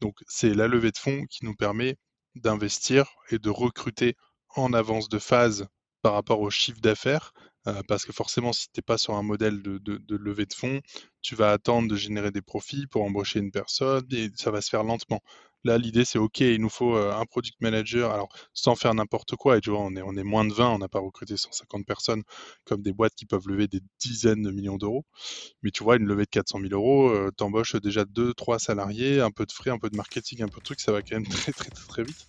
Donc c'est la levée de fonds qui nous permet d'investir et de recruter en avance de phase par rapport au chiffre d'affaires. Euh, parce que forcément, si tu n'es pas sur un modèle de, levée de fonds, tu vas attendre de générer des profits pour embaucher une personne et ça va se faire lentement. Là, l'idée, c'est OK, il nous faut euh, un product manager, alors sans faire n'importe quoi. Et tu vois, on est, est moins de 20, on n'a pas recruté 150 personnes comme des boîtes qui peuvent lever des dizaines de millions d'euros. Mais tu vois, une levée de 400 000 euros, euh, t'embauches déjà 2-3 salariés, un peu de frais, un peu de marketing, un peu de trucs, ça va quand même très, très, très, très vite.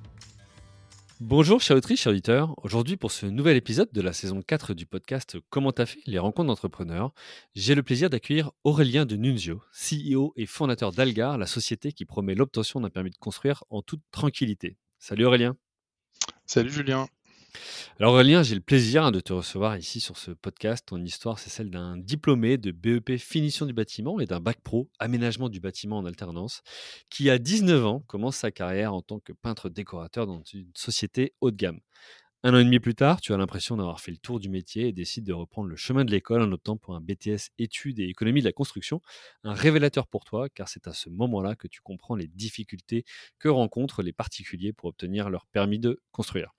Bonjour chers autrices, chers auditeurs. Aujourd'hui pour ce nouvel épisode de la saison 4 du podcast Comment t'as fait les rencontres d'entrepreneurs, j'ai le plaisir d'accueillir Aurélien de Nunzio, CEO et fondateur d'Algar, la société qui promet l'obtention d'un permis de construire en toute tranquillité. Salut Aurélien. Salut Julien. Alors Aurélien, j'ai le plaisir hein, de te recevoir ici sur ce podcast. Ton histoire, c'est celle d'un diplômé de BEP finition du bâtiment et d'un bac pro aménagement du bâtiment en alternance, qui à 19 ans commence sa carrière en tant que peintre décorateur dans une société haut de gamme. Un an et demi plus tard, tu as l'impression d'avoir fait le tour du métier et décides de reprendre le chemin de l'école en optant pour un BTS études et économie de la construction, un révélateur pour toi car c'est à ce moment-là que tu comprends les difficultés que rencontrent les particuliers pour obtenir leur permis de construire.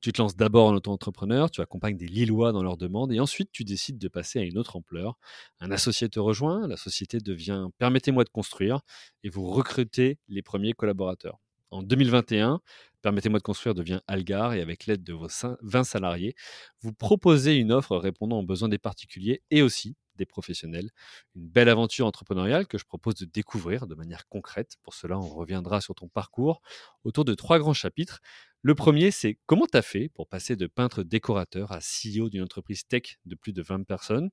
Tu te lances d'abord en auto-entrepreneur, tu accompagnes des Lillois dans leurs demandes et ensuite tu décides de passer à une autre ampleur. Un associé te rejoint, la société devient Permettez-moi de construire et vous recrutez les premiers collaborateurs. En 2021, Permettez-moi de construire devient Algar et avec l'aide de vos 20 salariés, vous proposez une offre répondant aux besoins des particuliers et aussi des professionnels. Une belle aventure entrepreneuriale que je propose de découvrir de manière concrète. Pour cela, on reviendra sur ton parcours autour de trois grands chapitres. Le premier, c'est comment tu as fait pour passer de peintre décorateur à CEO d'une entreprise tech de plus de 20 personnes?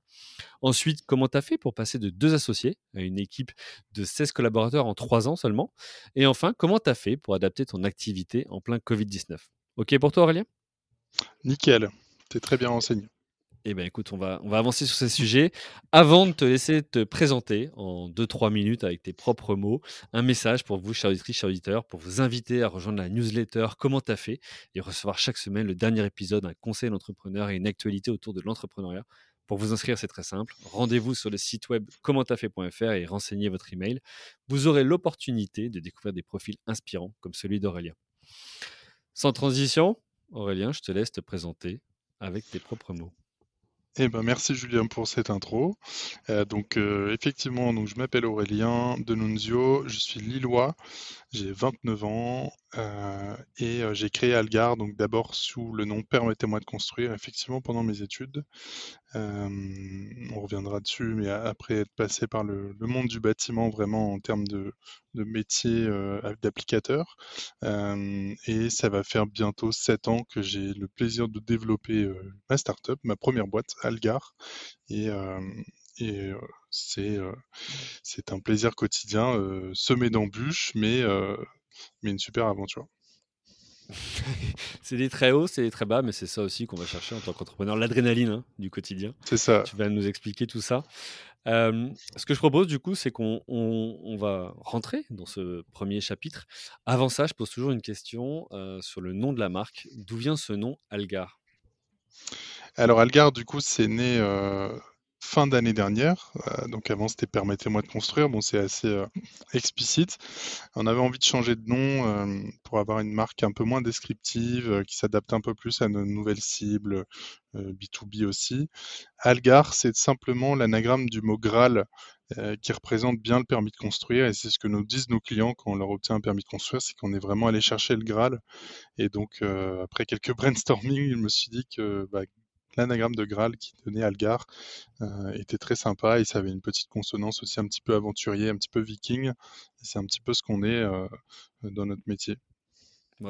Ensuite, comment tu as fait pour passer de deux associés à une équipe de 16 collaborateurs en trois ans seulement? Et enfin, comment tu as fait pour adapter ton activité en plein Covid-19. OK pour toi, Aurélien? Nickel, tu es très bien renseigné. Eh bien, écoute, on va, avancer sur ces sujets. Avant de te laisser te présenter en 2-3 minutes avec tes propres mots, un message pour vous, chers auditeurs, pour vous inviter à rejoindre la newsletter Comment t'as fait et recevoir chaque semaine le dernier épisode, un conseil d'entrepreneur et une actualité autour de l'entrepreneuriat. Pour vous inscrire, c'est très simple. Rendez-vous sur le site web commenttafait.fr et renseignez votre email. Vous aurez l'opportunité de découvrir des profils inspirants comme celui d'Aurélien. Sans transition, Aurélien, je te laisse te présenter avec tes propres mots. Eh ben, merci Julien pour cette intro. Euh, donc euh, effectivement, je m'appelle Aurélien Denunzio, je suis lillois, j'ai 29 ans euh, et j'ai créé Algar, donc d'abord sous le nom Permettez-moi de construire, effectivement pendant mes études. on reviendra dessus, mais après être passé par le, monde du bâtiment vraiment en termes de, métier d'applicateur. et ça va faire bientôt 7 ans que j'ai le plaisir de développer ma startup, ma première boîte, Algar. Et c'est c'est un plaisir quotidien, semé d'embûches, mais, mais une super aventure. c'est des très hauts, c'est des très bas, mais c'est ça aussi qu'on va chercher en tant qu'entrepreneur, l'adrénaline hein, du quotidien. C'est ça. Tu vas nous expliquer tout ça. ce que je propose du coup, c'est qu'on on, va rentrer dans ce premier chapitre. Avant ça, je pose toujours une question sur le nom de la marque. D'où vient ce nom Algar? Alors Algar, du coup, c'est né fin d'année dernière. Euh, donc avant, c'était Permettez-moi de construire. Bon, c'est assez euh, explicite. On avait envie de changer de nom euh, pour avoir une marque un peu moins descriptive, qui s'adapte un peu plus à nos nouvelles cibles, B2B aussi. Algar, c'est simplement l'anagramme du mot Graal. qui représente bien le permis de construire et c'est ce que nous disent nos clients quand on leur obtient un permis de construire, c'est qu'on est vraiment allé chercher le Graal et donc après quelques brainstorming, je me suis dit que bah, l'anagramme de Graal qui donnait Algar était très sympa et ça avait une petite consonance aussi un petit peu aventurier, un petit peu viking. C'est un petit peu ce qu'on est dans notre métier.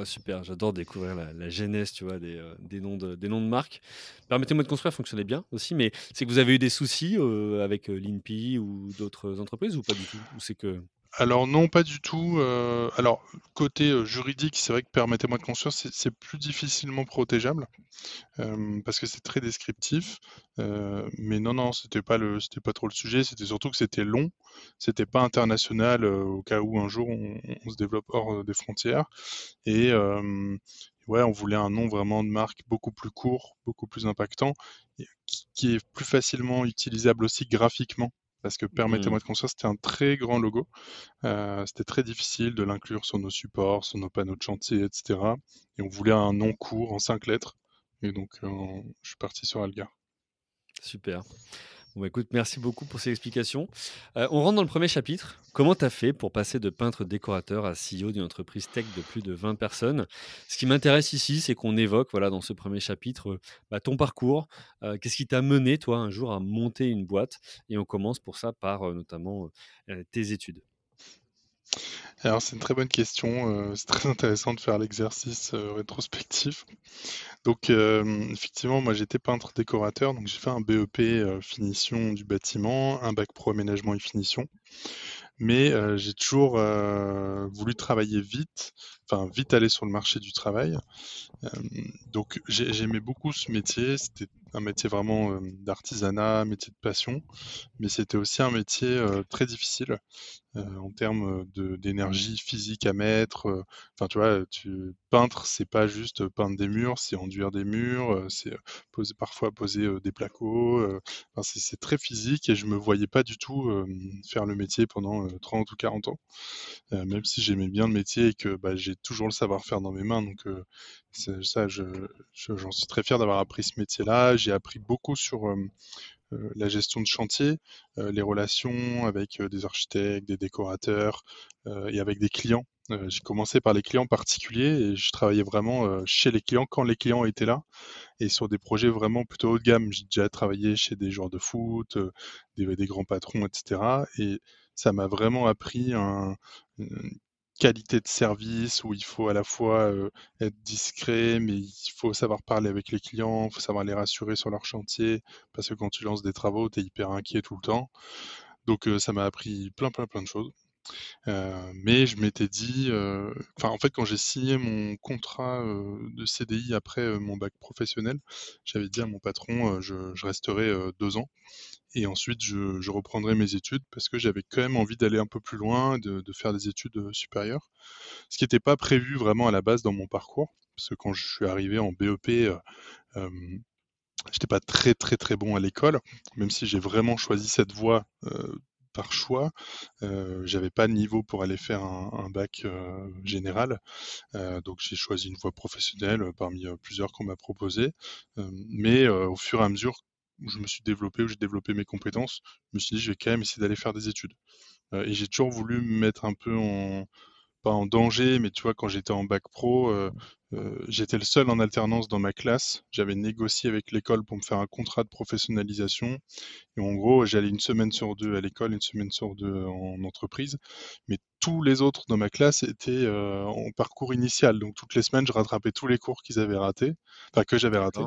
Super, j'adore découvrir la, genèse, tu vois, des, euh, noms de, marques. Permettez-moi de construire fonctionnait bien aussi, mais c'est que vous avez eu des soucis euh, avec euh, l'INPI ou d'autres entreprises ou pas du tout? Ou c'est que Alors non, pas du tout. euh, alors côté euh, juridique, c'est vrai que permettez-moi de construire, c'est plus difficilement protégeable euh, parce que c'est très descriptif. mais non, non, c'était pas le, c'était pas trop le sujet. C'était surtout que c'était long. C'était pas international au cas où un jour on, se développe hors des frontières. Et ouais, on voulait un nom vraiment de marque beaucoup plus court, beaucoup plus impactant, qui est plus facilement utilisable aussi graphiquement. Parce que Hmm, permettez-moi de construire, c'était un très grand logo. Euh, c'était très difficile de l'inclure sur nos supports, sur nos panneaux de chantier, etc. Et on voulait un nom court en cinq lettres. Et donc, euh, je suis parti sur Algar. super. Bah, merci beaucoup pour ces explications. Euh, on rentre dans le premier chapitre. Comment tu as fait pour passer de peintre décorateur à CEO d'une entreprise tech de plus de 20 personnes? Ce qui m'intéresse ici, c'est qu'on évoque voilà, dans ce premier chapitre euh, bah, ton parcours. Euh, Qu'est-ce qui t'a mené, toi, un jour à monter une boîte? Et on commence pour ça par notamment tes études. Alors, c'est une très bonne question. euh, c'est très intéressant de faire l'exercice euh, rétrospectif. Donc, euh, effectivement, moi, j'étais peintre décorateur. Donc, j'ai fait un BEP finition du bâtiment, un bac pro aménagement et finition. Mais j'ai toujours voulu travailler vite, enfin, vite aller sur le marché du travail. Donc j'ai- j'aimais beaucoup ce métier. C'était un métier vraiment d'artisanat, métier de passion, mais c'était aussi un métier très difficile en termes de d'énergie physique à mettre. euh, Enfin, tu vois, tu peintre, c'est pas juste peindre des murs, c'est enduire des murs, euh, c'est euh, parfois poser euh, des placos. euh, c'est très physique et je me voyais pas du tout euh, faire le métier pendant euh, 30 ou 40 ans. Euh, même si j'aimais bien le métier et que bah, j'ai toujours le savoir-faire dans mes mains. Donc euh, ça, je, je- j'en suis très fier d'avoir appris ce métier-là. J'ai appris beaucoup sur euh, euh, la gestion de chantier, euh, les relations avec euh, des architectes, des décorateurs euh, et avec des clients. Euh, j'ai commencé par les clients particuliers et je travaillais vraiment euh, chez les clients quand les clients étaient là et sur des projets vraiment plutôt haut de gamme. J'ai déjà travaillé chez des joueurs de foot, euh, des, des grands patrons, etc. Et ça m'a vraiment appris un, qualité de service où il faut à la fois euh, être discret, mais il faut savoir parler avec les clients, il faut savoir les rassurer sur leur chantier, parce que quand tu lances des travaux, tu es hyper inquiet tout le temps. Donc euh, ça m'a appris plein, plein, plein de choses. Euh, mais je m'étais dit, enfin en fait quand j'ai signé mon contrat de CDI après mon bac professionnel, j'avais dit à mon patron, je, resterai deux ans et ensuite je, reprendrai mes études parce que j'avais quand même envie d'aller un peu plus loin, de, faire des études euh, supérieures, ce qui n'était pas prévu vraiment à la base dans mon parcours. Parce que quand je suis arrivé en BEP, euh, euh, j'étais pas très très très bon à l'école, même si j'ai vraiment choisi cette voie euh, par choix. Euh, j'avais pas de niveau pour aller faire un, bac euh, général, donc j'ai choisi une voie professionnelle parmi plusieurs qu'on m'a proposé. Mais au fur et à mesure où je me suis développé, où j'ai développé mes compétences, je me suis dit je vais quand même essayer d'aller faire des études. Euh, et j'ai toujours voulu me mettre un peu en, pas en danger, mais tu vois, quand j'étais en bac pro, euh, euh, j'étais le seul en alternance dans ma classe. J'avais négocié avec l'école pour me faire un contrat de professionnalisation. Et en gros, j'allais une semaine sur deux à l'école, une semaine sur deux en entreprise. Mais tous les autres dans ma classe étaient euh, en parcours initial. Donc toutes les semaines, je rattrapais tous les cours qu'ils avaient ratés, enfin que j'avais ratés.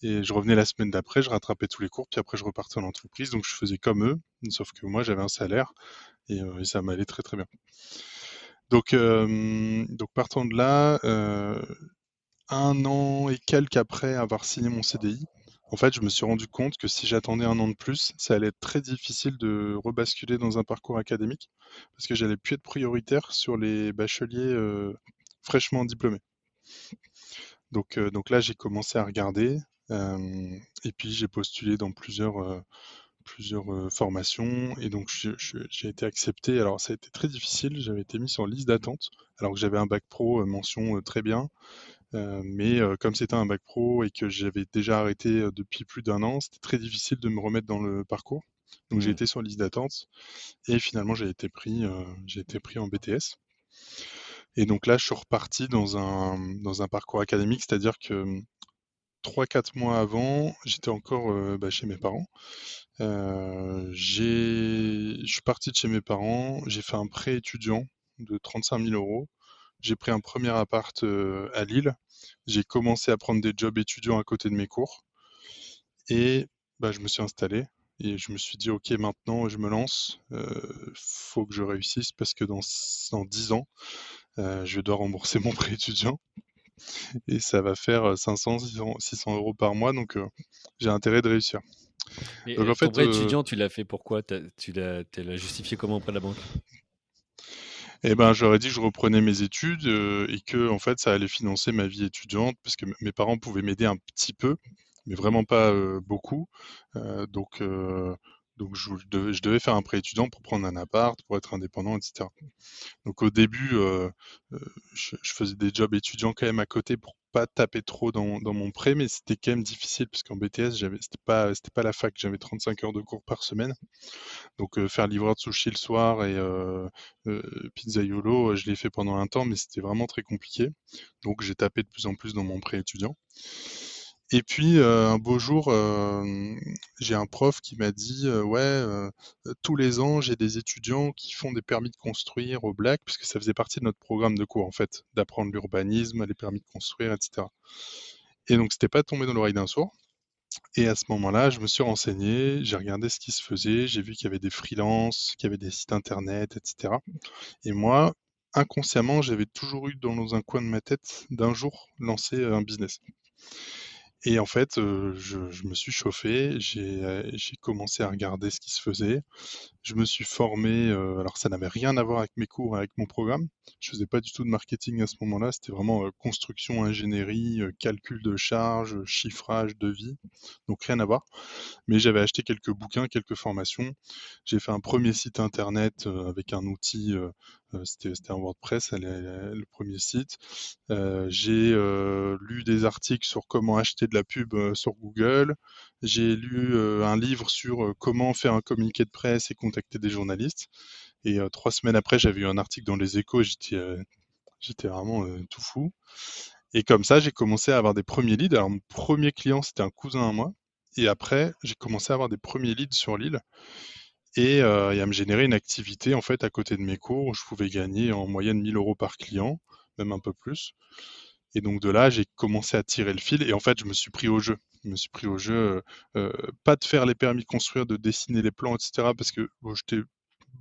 Et je revenais la semaine d'après, je rattrapais tous les cours, puis après je repartais en entreprise. Donc je faisais comme eux, sauf que moi j'avais un salaire et, euh, et ça m'allait très très bien. Donc, euh, donc partant de là, un an et quelques après avoir signé mon CDI, en fait, je me suis rendu compte que si j'attendais un an de plus, ça allait être très difficile de rebasculer dans un parcours académique parce que j'allais plus être prioritaire sur les bacheliers euh, fraîchement diplômés. Donc, euh, donc là, j'ai commencé à regarder euh, et puis j'ai postulé dans plusieurs, plusieurs formations et donc j'ai été accepté. Alors ça a été très difficile, j'avais été mis sur liste d'attente alors que j'avais un bac pro mention très bien, Euh, mais euh, comme c'était un bac pro et que j'avais déjà arrêté euh, depuis plus d'un an, c'était très difficile de me remettre dans le parcours. Donc j'ai Hmm. été sur liste d'attente et finalement j'ai été pris, j'ai été pris en BTS. Et donc là je suis reparti dans un, dans un parcours académique, c'est-à-dire que 3-4 mois avant, j'étais encore bah, chez mes parents. Je suis parti de chez mes parents, j'ai fait un prêt étudiant de 35 000 euros. J'ai pris un premier appart euh, à Lille. J'ai commencé à prendre des jobs étudiants à côté de mes cours. Et bah, je me suis installé. Et je me suis dit, OK, maintenant, je me lance. Il faut que je réussisse parce que dans, dans 10 ans, je dois rembourser mon prêt étudiant et ça va faire 500, 600, euros par mois, donc j'ai intérêt de réussir. Et donc, en fait, ton étudiant, tu l'as fait pourquoi? Tu l'as justifié comment auprès de la banque? Eh ben, j'aurais dit que je reprenais mes études et que en fait, ça allait financer ma vie étudiante, parce que mes parents pouvaient m'aider un petit peu, mais vraiment pas beaucoup. donc, donc je devais, faire un prêt étudiant pour prendre un appart, pour être indépendant, etc. Donc au début, euh, euh, je, faisais des jobs étudiants quand même à côté pour pas taper trop dans, mon prêt, mais c'était quand même difficile parce qu'en BTS, c'était pas c'était pas la fac, j'avais 35 heures de cours par semaine. Donc euh, faire livreur de sushi le soir et pizza yolo, je l'ai fait pendant un temps, mais c'était vraiment très compliqué. Donc j'ai tapé de plus en plus dans mon prêt étudiant. Et puis un beau jour, j'ai un prof qui m'a dit ouais, tous les ans j'ai des étudiants qui font des permis de construire au Black, puisque ça faisait partie de notre programme de cours en fait, d'apprendre l'urbanisme, les permis de construire, etc. Et donc c'était pas tombé dans l'oreille d'un sourd. Et à ce moment-là, je me suis renseigné, j'ai regardé ce qui se faisait, j'ai vu qu'il y avait des freelances, qu'il y avait des sites internet, etc. Et moi, inconsciemment, j'avais toujours eu dans un coin de ma tête d'un jour lancer un business. Et en fait, je, me suis chauffé, j'ai commencé à regarder ce qui se faisait. Je me suis formé, alors ça n'avait rien à voir avec mes cours, avec mon programme. Je faisais pas du tout de marketing à ce moment-là, c'était vraiment construction, ingénierie, calcul de charges, chiffrage, devis, donc rien à voir. Mais j'avais acheté quelques bouquins, quelques formations. J'ai fait un premier site internet avec un outil euh, c'était un WordPress, le premier site. Euh, j'ai euh, lu des articles sur comment acheter de la pub sur Google. J'ai lu un livre sur comment faire un communiqué de presse et contacter des journalistes. Et trois semaines après, j'avais eu un article dans les échos et j'étais vraiment tout fou. Et comme ça, j'ai commencé à avoir des premiers leads. Alors, mon premier client, c'était un cousin à moi. Et après, j'ai commencé à avoir des premiers leads sur l'île et, à me générer une activité en fait à côté de mes cours où je pouvais gagner en moyenne 1000 euros par client, même un peu plus. Et donc de là, j'ai commencé à tirer le fil et en fait, je me suis pris au jeu. Je me suis pris au jeu, pas de faire les permis de construire, de dessiner les plans, etc. Parce que j'étais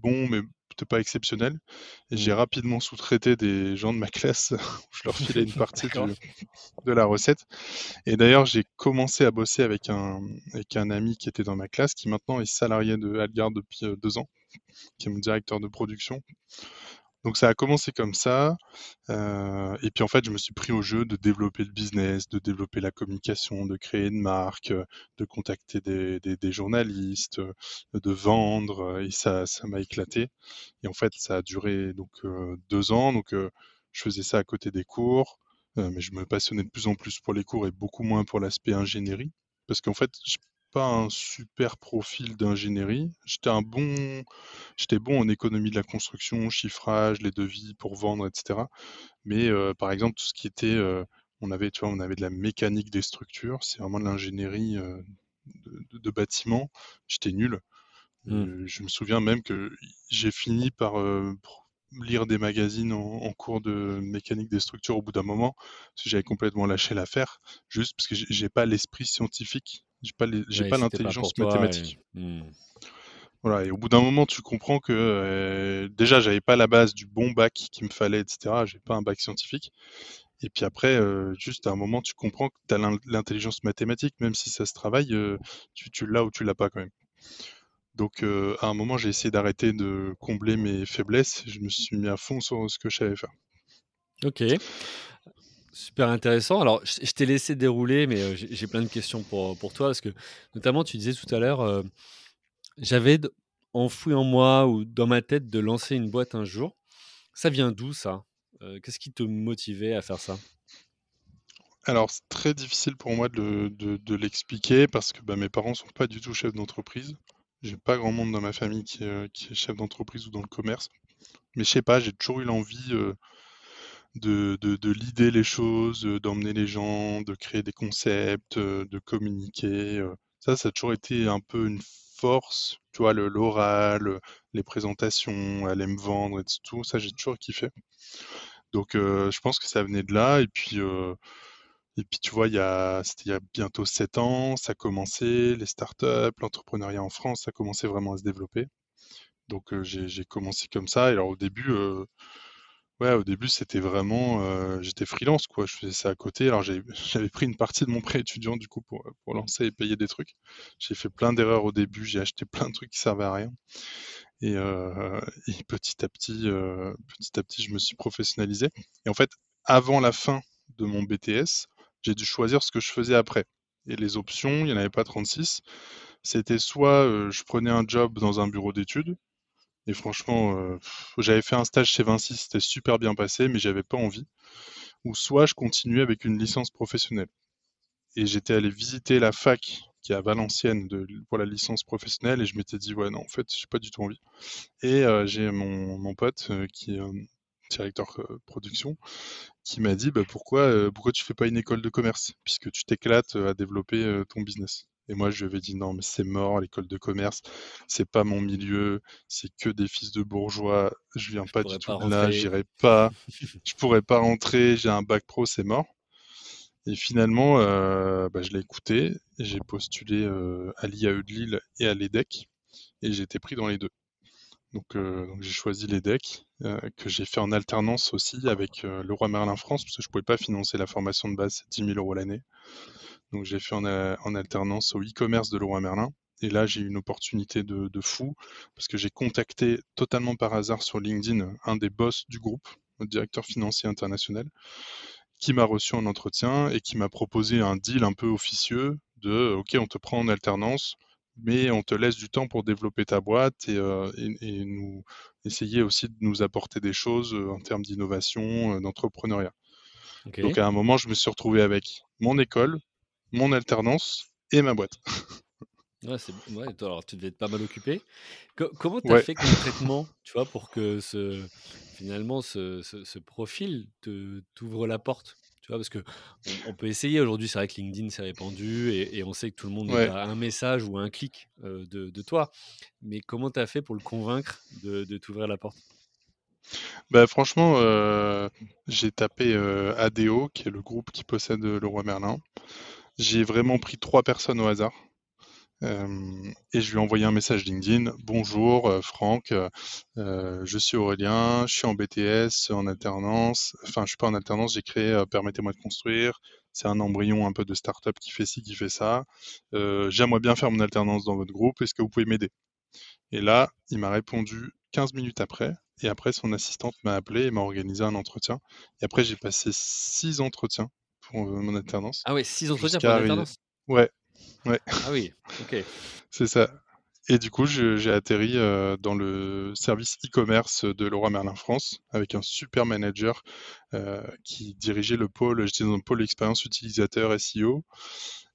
bon, mais pas exceptionnel. Et j'ai mmh. rapidement sous-traité des gens de ma classe, je leur filais une partie de la recette. Et d'ailleurs, j'ai commencé à bosser avec un, avec un ami qui était dans ma classe, qui maintenant est salarié de Algar depuis euh, deux ans, qui est mon directeur de production. Donc ça a commencé comme ça. Euh, et puis en fait, je me suis pris au jeu de développer le business, de développer la communication, de créer une marque, de contacter des, journalistes, de vendre. Et ça, ça m'a éclaté. Et en fait, ça a duré donc deux ans. Donc je faisais ça à côté des cours, mais je me passionnais de plus en plus pour les cours et beaucoup moins pour l'aspect ingénierie. Parce qu'en fait, je pas un super profil d'ingénierie. J'étais un bon, j'étais bon en économie de la construction, chiffrage, les devis pour vendre, etc. Mais par exemple, tout ce qui était, on avait, tu vois, on avait de la mécanique des structures, c'est vraiment de l'ingénierie de, bâtiment. J'étais nul. Mmh. je me souviens même que j'ai fini par lire des magazines en, cours de mécanique des structures au bout d'un moment, parce que j'avais complètement lâché l'affaire, juste parce que j'ai pas l'esprit scientifique j'ai pas, pas l'intelligence mathématique. Hmm. Voilà, et au bout d'un moment, tu comprends que euh, déjà, j'avais pas la base du bon bac qu'il me fallait, etc. J'ai pas un bac scientifique. Et puis après, euh, juste à un moment, tu comprends que tu as l'intelligence mathématique, même si ça se travaille, euh, tu, tu l'as ou tu l'as pas quand même. Donc à un moment, j'ai essayé d'arrêter de combler mes faiblesses. Je me suis mis à fond sur ce que je savais faire. Ok. Super intéressant. Alors, je, t'ai laissé dérouler, mais j'ai plein de questions pour, pour toi, parce que notamment, tu disais tout à l'heure, j'avais enfoui en moi ou dans ma tête de lancer une boîte un jour. Ça vient d'où ça? Qu'est-ce qui te motivait à faire ça? Alors, c'est très difficile pour moi de, de, l'expliquer parce que bah, mes parents sont pas du tout chefs d'entreprise. J'ai pas grand monde dans ma famille qui, qui est chef d'entreprise ou dans le commerce. Mais je sais pas, j'ai toujours eu l'envie de, de, de l'idée les choses, d'emmener les gens, de créer des concepts, de communiquer. Ça, ça a toujours été un peu une force, tu vois, l'oral, les présentations, aller me vendre et tout. Ça, j'ai toujours kiffé. Donc, je pense que ça venait de là. Et puis, et puis tu vois, il y a, il y a bientôt sept ans, ça a commencé, les startups, l'entrepreneuriat en France, ça a commencé vraiment à se développer. Donc, j'ai commencé comme ça. Et alors, au début, Ouais, au début, c'était vraiment, euh, j'étais freelance, quoi. Je faisais ça à côté. Alors, j'avais pris une partie de mon prêt étudiant, du coup, pour, lancer et payer des trucs. J'ai fait plein d'erreurs au début. J'ai acheté plein de trucs qui servaient à rien. Et, euh, et petit à petit, euh, petit à petit, je me suis professionnalisé. Et en fait, avant la fin de mon BTS, j'ai dû choisir ce que je faisais après. Et les options, il n'y en avait pas 36. C'était soit je prenais un job dans un bureau d'études, et franchement, euh, j'avais fait un stage chez Vinci, c'était super bien passé, mais j'avais pas envie. Ou soit je continuais avec une licence professionnelle. Et j'étais allé visiter la fac qui est à Valenciennes pour la licence professionnelle et je m'étais dit ouais non en fait j'ai pas du tout envie. Et euh, j'ai mon, mon pote euh, qui est directeur production qui m'a dit bah, pourquoi pourquoi tu fais pas une école de commerce? Puisque tu t'éclates à développer ton business. Et moi, je lui avais dit non, mais c'est mort, l'école de commerce, c'est pas mon milieu, c'est que des fils de bourgeois, je viens pas du tout de là, j'irai pas, je pourrais pas rentrer, j'ai un bac pro, c'est mort. Et finalement, euh, bah, je l'ai écouté, j'ai postulé euh, à l'IAE de Lille et à l'EDEC, et j'ai été pris dans les deux. Donc, euh, donc j'ai choisi l'EDEC, que j'ai fait en alternance aussi avec le Roi Merlin France, parce que je pouvais pas financer la formation de base, c'est 10 000 euros l'année. Donc j'ai fait en, alternance au e-commerce de Leroy Merlin. Et là, j'ai eu une opportunité de, fou parce que j'ai contacté totalement par hasard sur LinkedIn un des boss du groupe, le directeur financier international, qui m'a reçu en entretien et qui m'a proposé un deal un peu officieux de OK, on te prend en alternance, mais on te laisse du temps pour développer ta boîte et, euh, nous essayer aussi de nous apporter des choses euh, en termes d'innovation, euh, d'entrepreneuriat. Donc à un moment, je me suis retrouvé avec mon école, mon alternance et ma boîte. Ouais, c'est... Ouais, alors tu devais être pas mal occupé. comment tu as fait concrètement, tu vois, pour que ce, finalement ce, ce, profil te, t'ouvre la porte tu vois, parce que on, peut essayer aujourd'hui, c'est vrai que LinkedIn s'est répandu et, on sait que tout le monde a un message ou un clic euh, de, de, toi. Mais comment tu as fait pour le convaincre de, de t'ouvrir la porte? Bah, franchement, euh, j'ai tapé euh, ADO, qui est le groupe qui possède le roi Merlin. J'ai vraiment pris trois personnes au hasard. Euh, et je lui ai envoyé un message LinkedIn. Bonjour euh, Franck, euh, je suis Aurélien, je suis en BTS, en alternance. Enfin, je suis pas en alternance, j'ai créé Permettez-moi de construire. C'est un embryon un peu de start-up qui fait ci, qui fait ça. J'aimerais bien faire mon alternance dans votre groupe. Est-ce que vous pouvez m'aider? Et là, il m'a répondu 15 minutes après. Et après, son assistante m'a appelé et m'a organisé un entretien. Et après, j'ai passé six entretiens pour mon alternance. Ah ouais, six entretiens pour l'alternance Ouais, ouais. Ah oui, ok. C'est ça. Et du coup, j'ai atterri euh, dans le service e-commerce de Leroy Merlin France avec un super manager euh, qui dirigeait le pôle, j'étais dans le pôle expérience utilisateur SEO.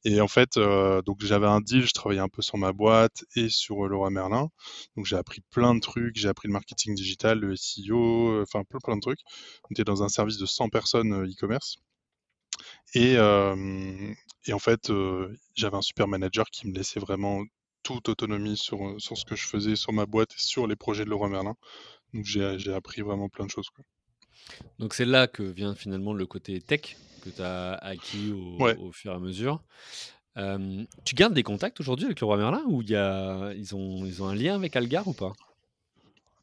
Et en fait, euh, donc j'avais un deal, je travaillais un peu sur ma boîte et sur Leroy Merlin. Donc j'ai appris plein de trucs, j'ai appris le marketing digital, le SEO, enfin plein plein de trucs. On était dans un service de 100 personnes e-commerce. Et, et en fait, j'avais un super manager qui me laissait vraiment toute autonomie sur, sur ce que je faisais sur ma boîte et sur les projets de Laurent Merlin. Donc j'ai appris vraiment plein de choses. Quoi. Donc c'est là que vient finalement le côté tech que tu as acquis au, fur et à mesure. tu gardes des contacts aujourd'hui avec le roi Merlin ou y a, ils, ont, ils ont un lien avec Algar ou pas?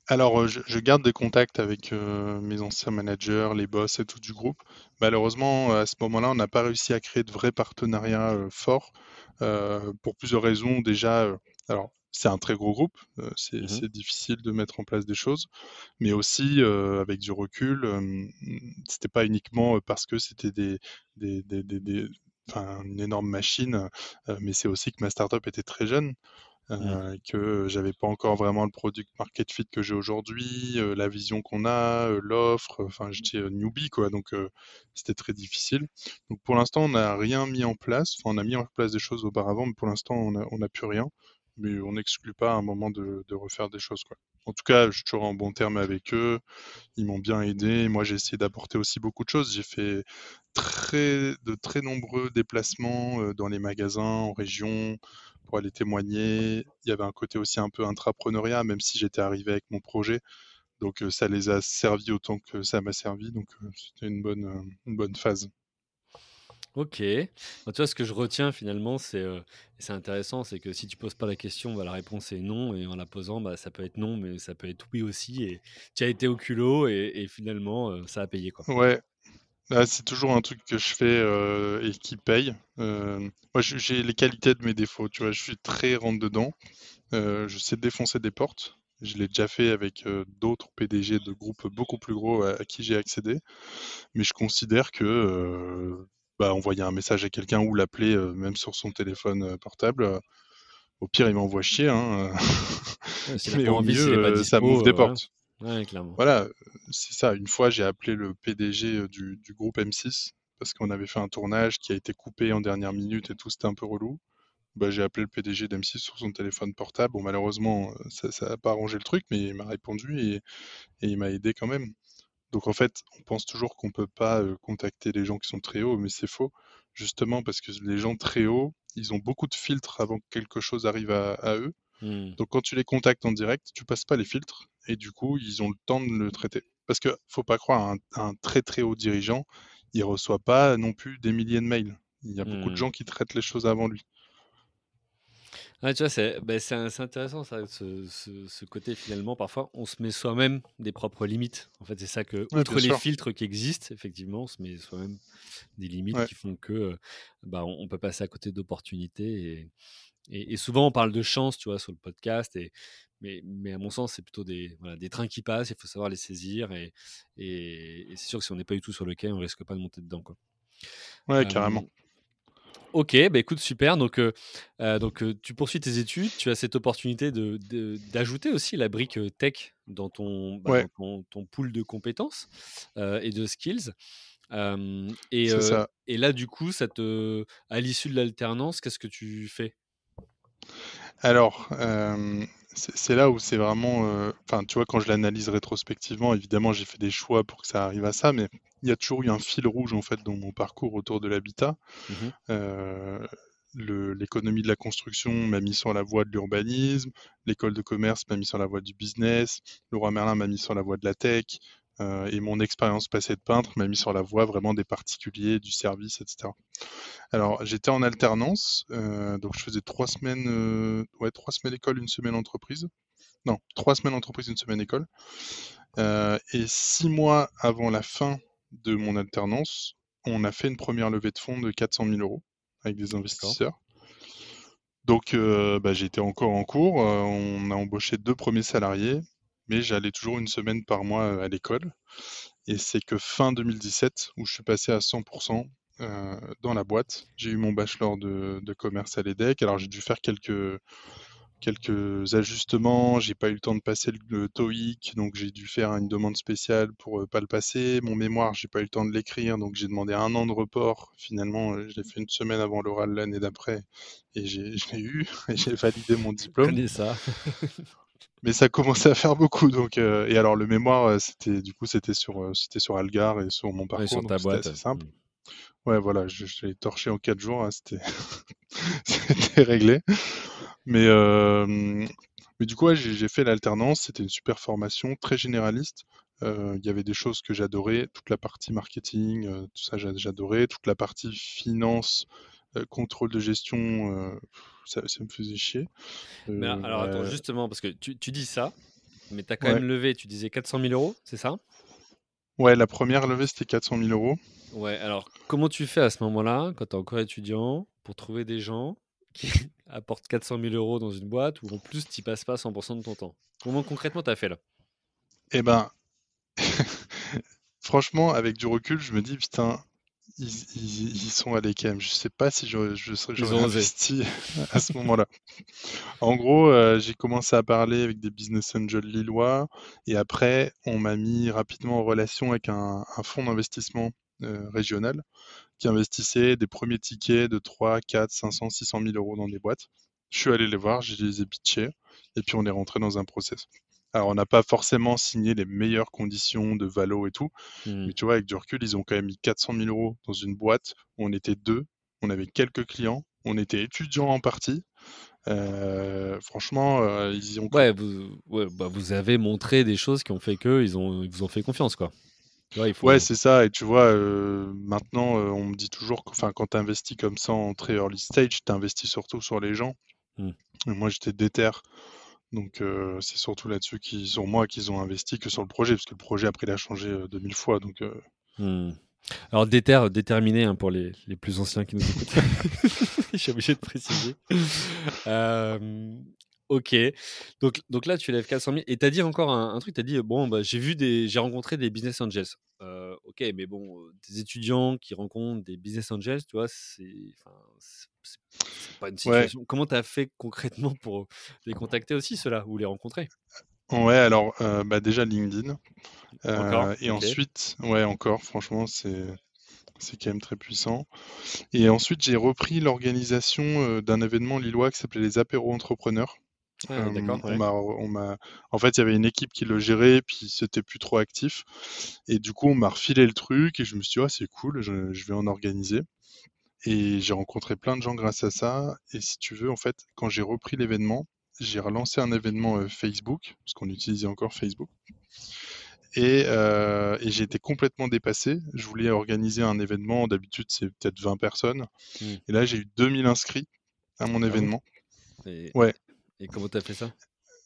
Alors, je, garde des contacts avec mes anciens managers, les boss et tout du groupe. Malheureusement, à ce moment-là, on n'a pas réussi à créer de vrais partenariats forts pour plusieurs raisons. Déjà, alors c'est un très gros groupe, mmh c'est difficile de mettre en place des choses, mais aussi avec du recul, c'était pas uniquement parce que c'était des, des, des, des, une énorme machine, mais c'est aussi que ma startup était très jeune. Mmh. Euh, que j'avais pas encore vraiment le product market fit que j'ai aujourd'hui, euh, la vision qu'on a, euh, l'offre, enfin j'étais newbie quoi, donc c'était très difficile. Donc pour l'instant on n'a rien mis en place, enfin on a mis en place des choses auparavant, mais pour l'instant on n'a plus rien, mais on n'exclut pas à un moment de, refaire des choses quoi. en tout cas, je suis toujours en bon terme avec eux. Ils m'ont bien aidé. Moi, j'ai essayé d'apporter aussi beaucoup de choses. J'ai fait très, de très nombreux déplacements dans les magasins, en région, pour aller témoigner. Il y avait un côté aussi un peu intrapreneuriat, même si j'étais arrivé avec mon projet. Donc, ça les a servis autant que ça m'a servi. Donc, c'était une bonne, une bonne phase. Ok. Bah, tu vois, ce que je retiens finalement, c'est c'est intéressant, c'est que si tu poses pas la question, bah, la réponse est non, et en la posant, bah, ça peut être non, mais ça peut être oui aussi. Et tu as été au culot, et, finalement, ça a payé quoi. Ouais, ah, c'est toujours un truc que je fais et qui paye. moi, j'ai les qualités de mes défauts. Tu vois, je suis très rentre dedans. je sais défoncer des portes. Je l'ai déjà fait avec d'autres PDG de groupes beaucoup plus gros à, qui j'ai accédé. Mais je considère que bah, envoyer un message à quelqu'un ou l'appeler même sur son téléphone portable, au pire, il m'envoie chier. Hein, mais au mieux, ça m'ouvre des portes. Voilà, c'est ça. Une fois, j'ai appelé le PDG du, du groupe M6 parce qu'on avait fait un tournage qui a été coupé en dernière minute et tout, c'était un peu relou. Bah, j'ai appelé le PDG d'M6 sur son téléphone portable. Bon, malheureusement, ça n'a pas arrangé le truc, mais il m'a répondu et, et il m'a aidé quand même. Donc en fait, on pense toujours qu'on ne peut pas contacter les gens qui sont très hauts, mais c'est faux. Justement parce que les gens très hauts, ils ont beaucoup de filtres avant que quelque chose arrive à, eux. Mmh. Donc quand tu les contactes en direct, tu passes pas les filtres et du coup, ils ont le temps de le traiter. Parce que faut pas croire, un, un très très haut dirigeant, il reçoit pas non plus des milliers de mails. Il y a beaucoup de mmh. gens qui traitent les choses avant lui. Ouais, tu vois, c'est bah, intéressant ça, ce, ce, côté finalement. Parfois, on se met soi-même des propres limites. En fait, c'est ça que, outre les filtres qui existent, effectivement, on se met soi-même des limites qui font que bah, on, peut passer à côté d'opportunités. Et, et, souvent, on parle de chance, tu vois, sur le podcast. Et, mais, mais à mon sens, c'est plutôt des, voilà, des trains qui passent. Il faut savoir les saisir. Et, et, c'est sûr que si on n'est pas du tout sur le quai, on risque pas de monter dedans. Quoi. Ouais, carrément. Ok, bah écoute, super. Donc, euh, donc euh, tu poursuis tes études, tu as cette opportunité de, d'ajouter aussi la brique tech dans ton, bah, ton, pool de compétences et de skills. et, et là, du coup, ça te, à l'issue de l'alternance, qu'est-ce que tu fais? Alors, c'est là où c'est vraiment. Enfin, tu vois, quand je l'analyse rétrospectivement, évidemment, j'ai fait des choix pour que ça arrive à ça, mais il y a toujours eu un fil rouge en fait dans mon parcours autour de l'habitat. Mmh l'économie de la construction m'a mis sur la voie de l'urbanisme, l'école de commerce m'a mis sur la voie du business, le roi Merlin m'a mis sur la voie de la tech, et mon expérience passée de peintre m'a mis sur la voie vraiment des particuliers, du service, etc. Alors j'étais en alternance, donc je faisais trois semaines, ouais, trois semaines école, une semaine entreprise. Non, trois semaines entreprise, une semaine école. et six mois avant la fin de mon alternance, on a fait une première levée de fonds de 400 000 euros avec des investisseurs. Donc, euh, bah, j'étais encore en cours. Euh, on a embauché deux premiers salariés, mais j'allais toujours une semaine par mois euh, à l'école. Et c'est que fin 2017 où je suis passé à 100% dans la boîte. J'ai eu mon bachelor de, de commerce à l'EDEC. Alors, j'ai dû faire quelques quelques ajustements. J'ai pas eu le temps de passer le, TOEIC, donc j'ai dû faire une demande spéciale pour pas le passer. Mon mémoire, j'ai pas eu le temps de l'écrire, donc j'ai demandé un an de report. Finalement, je l'ai fait une semaine avant l'oral l'année d'après, et j'ai, je l'ai eu, et j'ai validé mon diplôme. ça. Mais ça commençait à faire beaucoup, donc et alors le mémoire, c'était du coup c'était sur c'était sur Algar et sur mon parcours, sur ta boîte. Assez simple. Mmh. Ouais, voilà, je, l'ai torché en quatre jours, hein, c'était c'était réglé. Mais, mais du coup, j'ai fait l'alternance. C'était une super formation, très généraliste. Il y avait des choses que j'adorais, toute la partie marketing, tout ça j'adorais, toute la partie finance, contrôle de gestion, ça, me faisait chier. Mais alors attends, justement, parce que tu, tu dis ça, mais tu as quand même levé, tu disais 400 000 euros, c'est ça? Ouais, la première levée c'était 400 000 euros. Ouais, alors comment tu fais à ce moment-là, quand tu es encore étudiant, pour trouver des gens qui apportent 400 000 euros dans une boîte où en plus tu passes pas 100% de ton temps? Comment concrètement tu as fait là? Eh ben, franchement, avec du recul, je me dis putain, ils, sont allés quand même. Je sais pas si je, je serais investi à ce moment-là. En gros, euh, j'ai commencé à parler avec des business angels lillois et après, on m'a mis rapidement en relation avec un, fonds d'investissement euh, régional qui investissait des premiers tickets de 3, 4, 500, 600 000 euros dans des boîtes. Je suis allé les voir, je les ai pitchés, et puis on est rentré dans un process. Alors, on n'a pas forcément signé les meilleures conditions de valo et tout, Mmh. mais tu vois, avec du recul, ils ont quand même mis 400 000 euros dans une boîte où on était deux, on avait quelques clients, on était étudiants en partie. Euh, franchement, euh, ils y ont. Ouais, vous, ouais, bah, vous avez montré des choses qui ont fait que ils ont, ils vous ont fait confiance, quoi. Il faut. Ouais, c'est ça. Et tu vois, euh, maintenant, on me dit toujours que quand tu investis comme ça en très early stage, tu investis surtout sur les gens. Mm. Et moi, j'étais déter. Donc, euh, c'est surtout là-dessus qu'ils sur moi qu'ils ont investi que sur le projet, parce que le projet, après, il a changé euh, 2000 fois. Donc, euh, Mm. Alors, déter, déterminé hein, pour les, les, plus anciens qui nous écoutent. Je suis obligé de préciser. Ok. Donc, donc là, tu lèves 400 000. Et tu as dit encore un, un truc tu as dit, bon, bah, j'ai vu des, j'ai rencontré des business angels. Euh, ok, mais bon, des étudiants qui rencontrent des business angels, tu vois, c'est, pas une situation. ouais. Comment tu as fait concrètement pour les contacter aussi, ceux-là, ou les rencontrer? Ouais, alors euh, bah déjà LinkedIn. Encore et ensuite, ouais, encore, franchement, c'est c'est quand même très puissant. Et ensuite, j'ai repris l'organisation d'un événement lillois qui s'appelait les apéros entrepreneurs. Ah, Euh, on m'a, en fait, il y avait une équipe qui le gérait, puis c'était plus trop actif. Et du coup, on m'a refilé le truc, et je me suis dit, c'est cool, je, je vais en organiser. Et j'ai rencontré plein de gens grâce à ça. Et si tu veux, en fait, quand j'ai repris l'événement, j'ai relancé un événement euh, Facebook, parce qu'on utilisait encore Facebook. Et, euh, et j'ai été complètement dépassé. Je voulais organiser un événement, d'habitude c'est peut-être 20 personnes. Mm. Et là, j'ai eu 2000 inscrits à mon Ah événement. Ouais. Et comment tu as fait ça?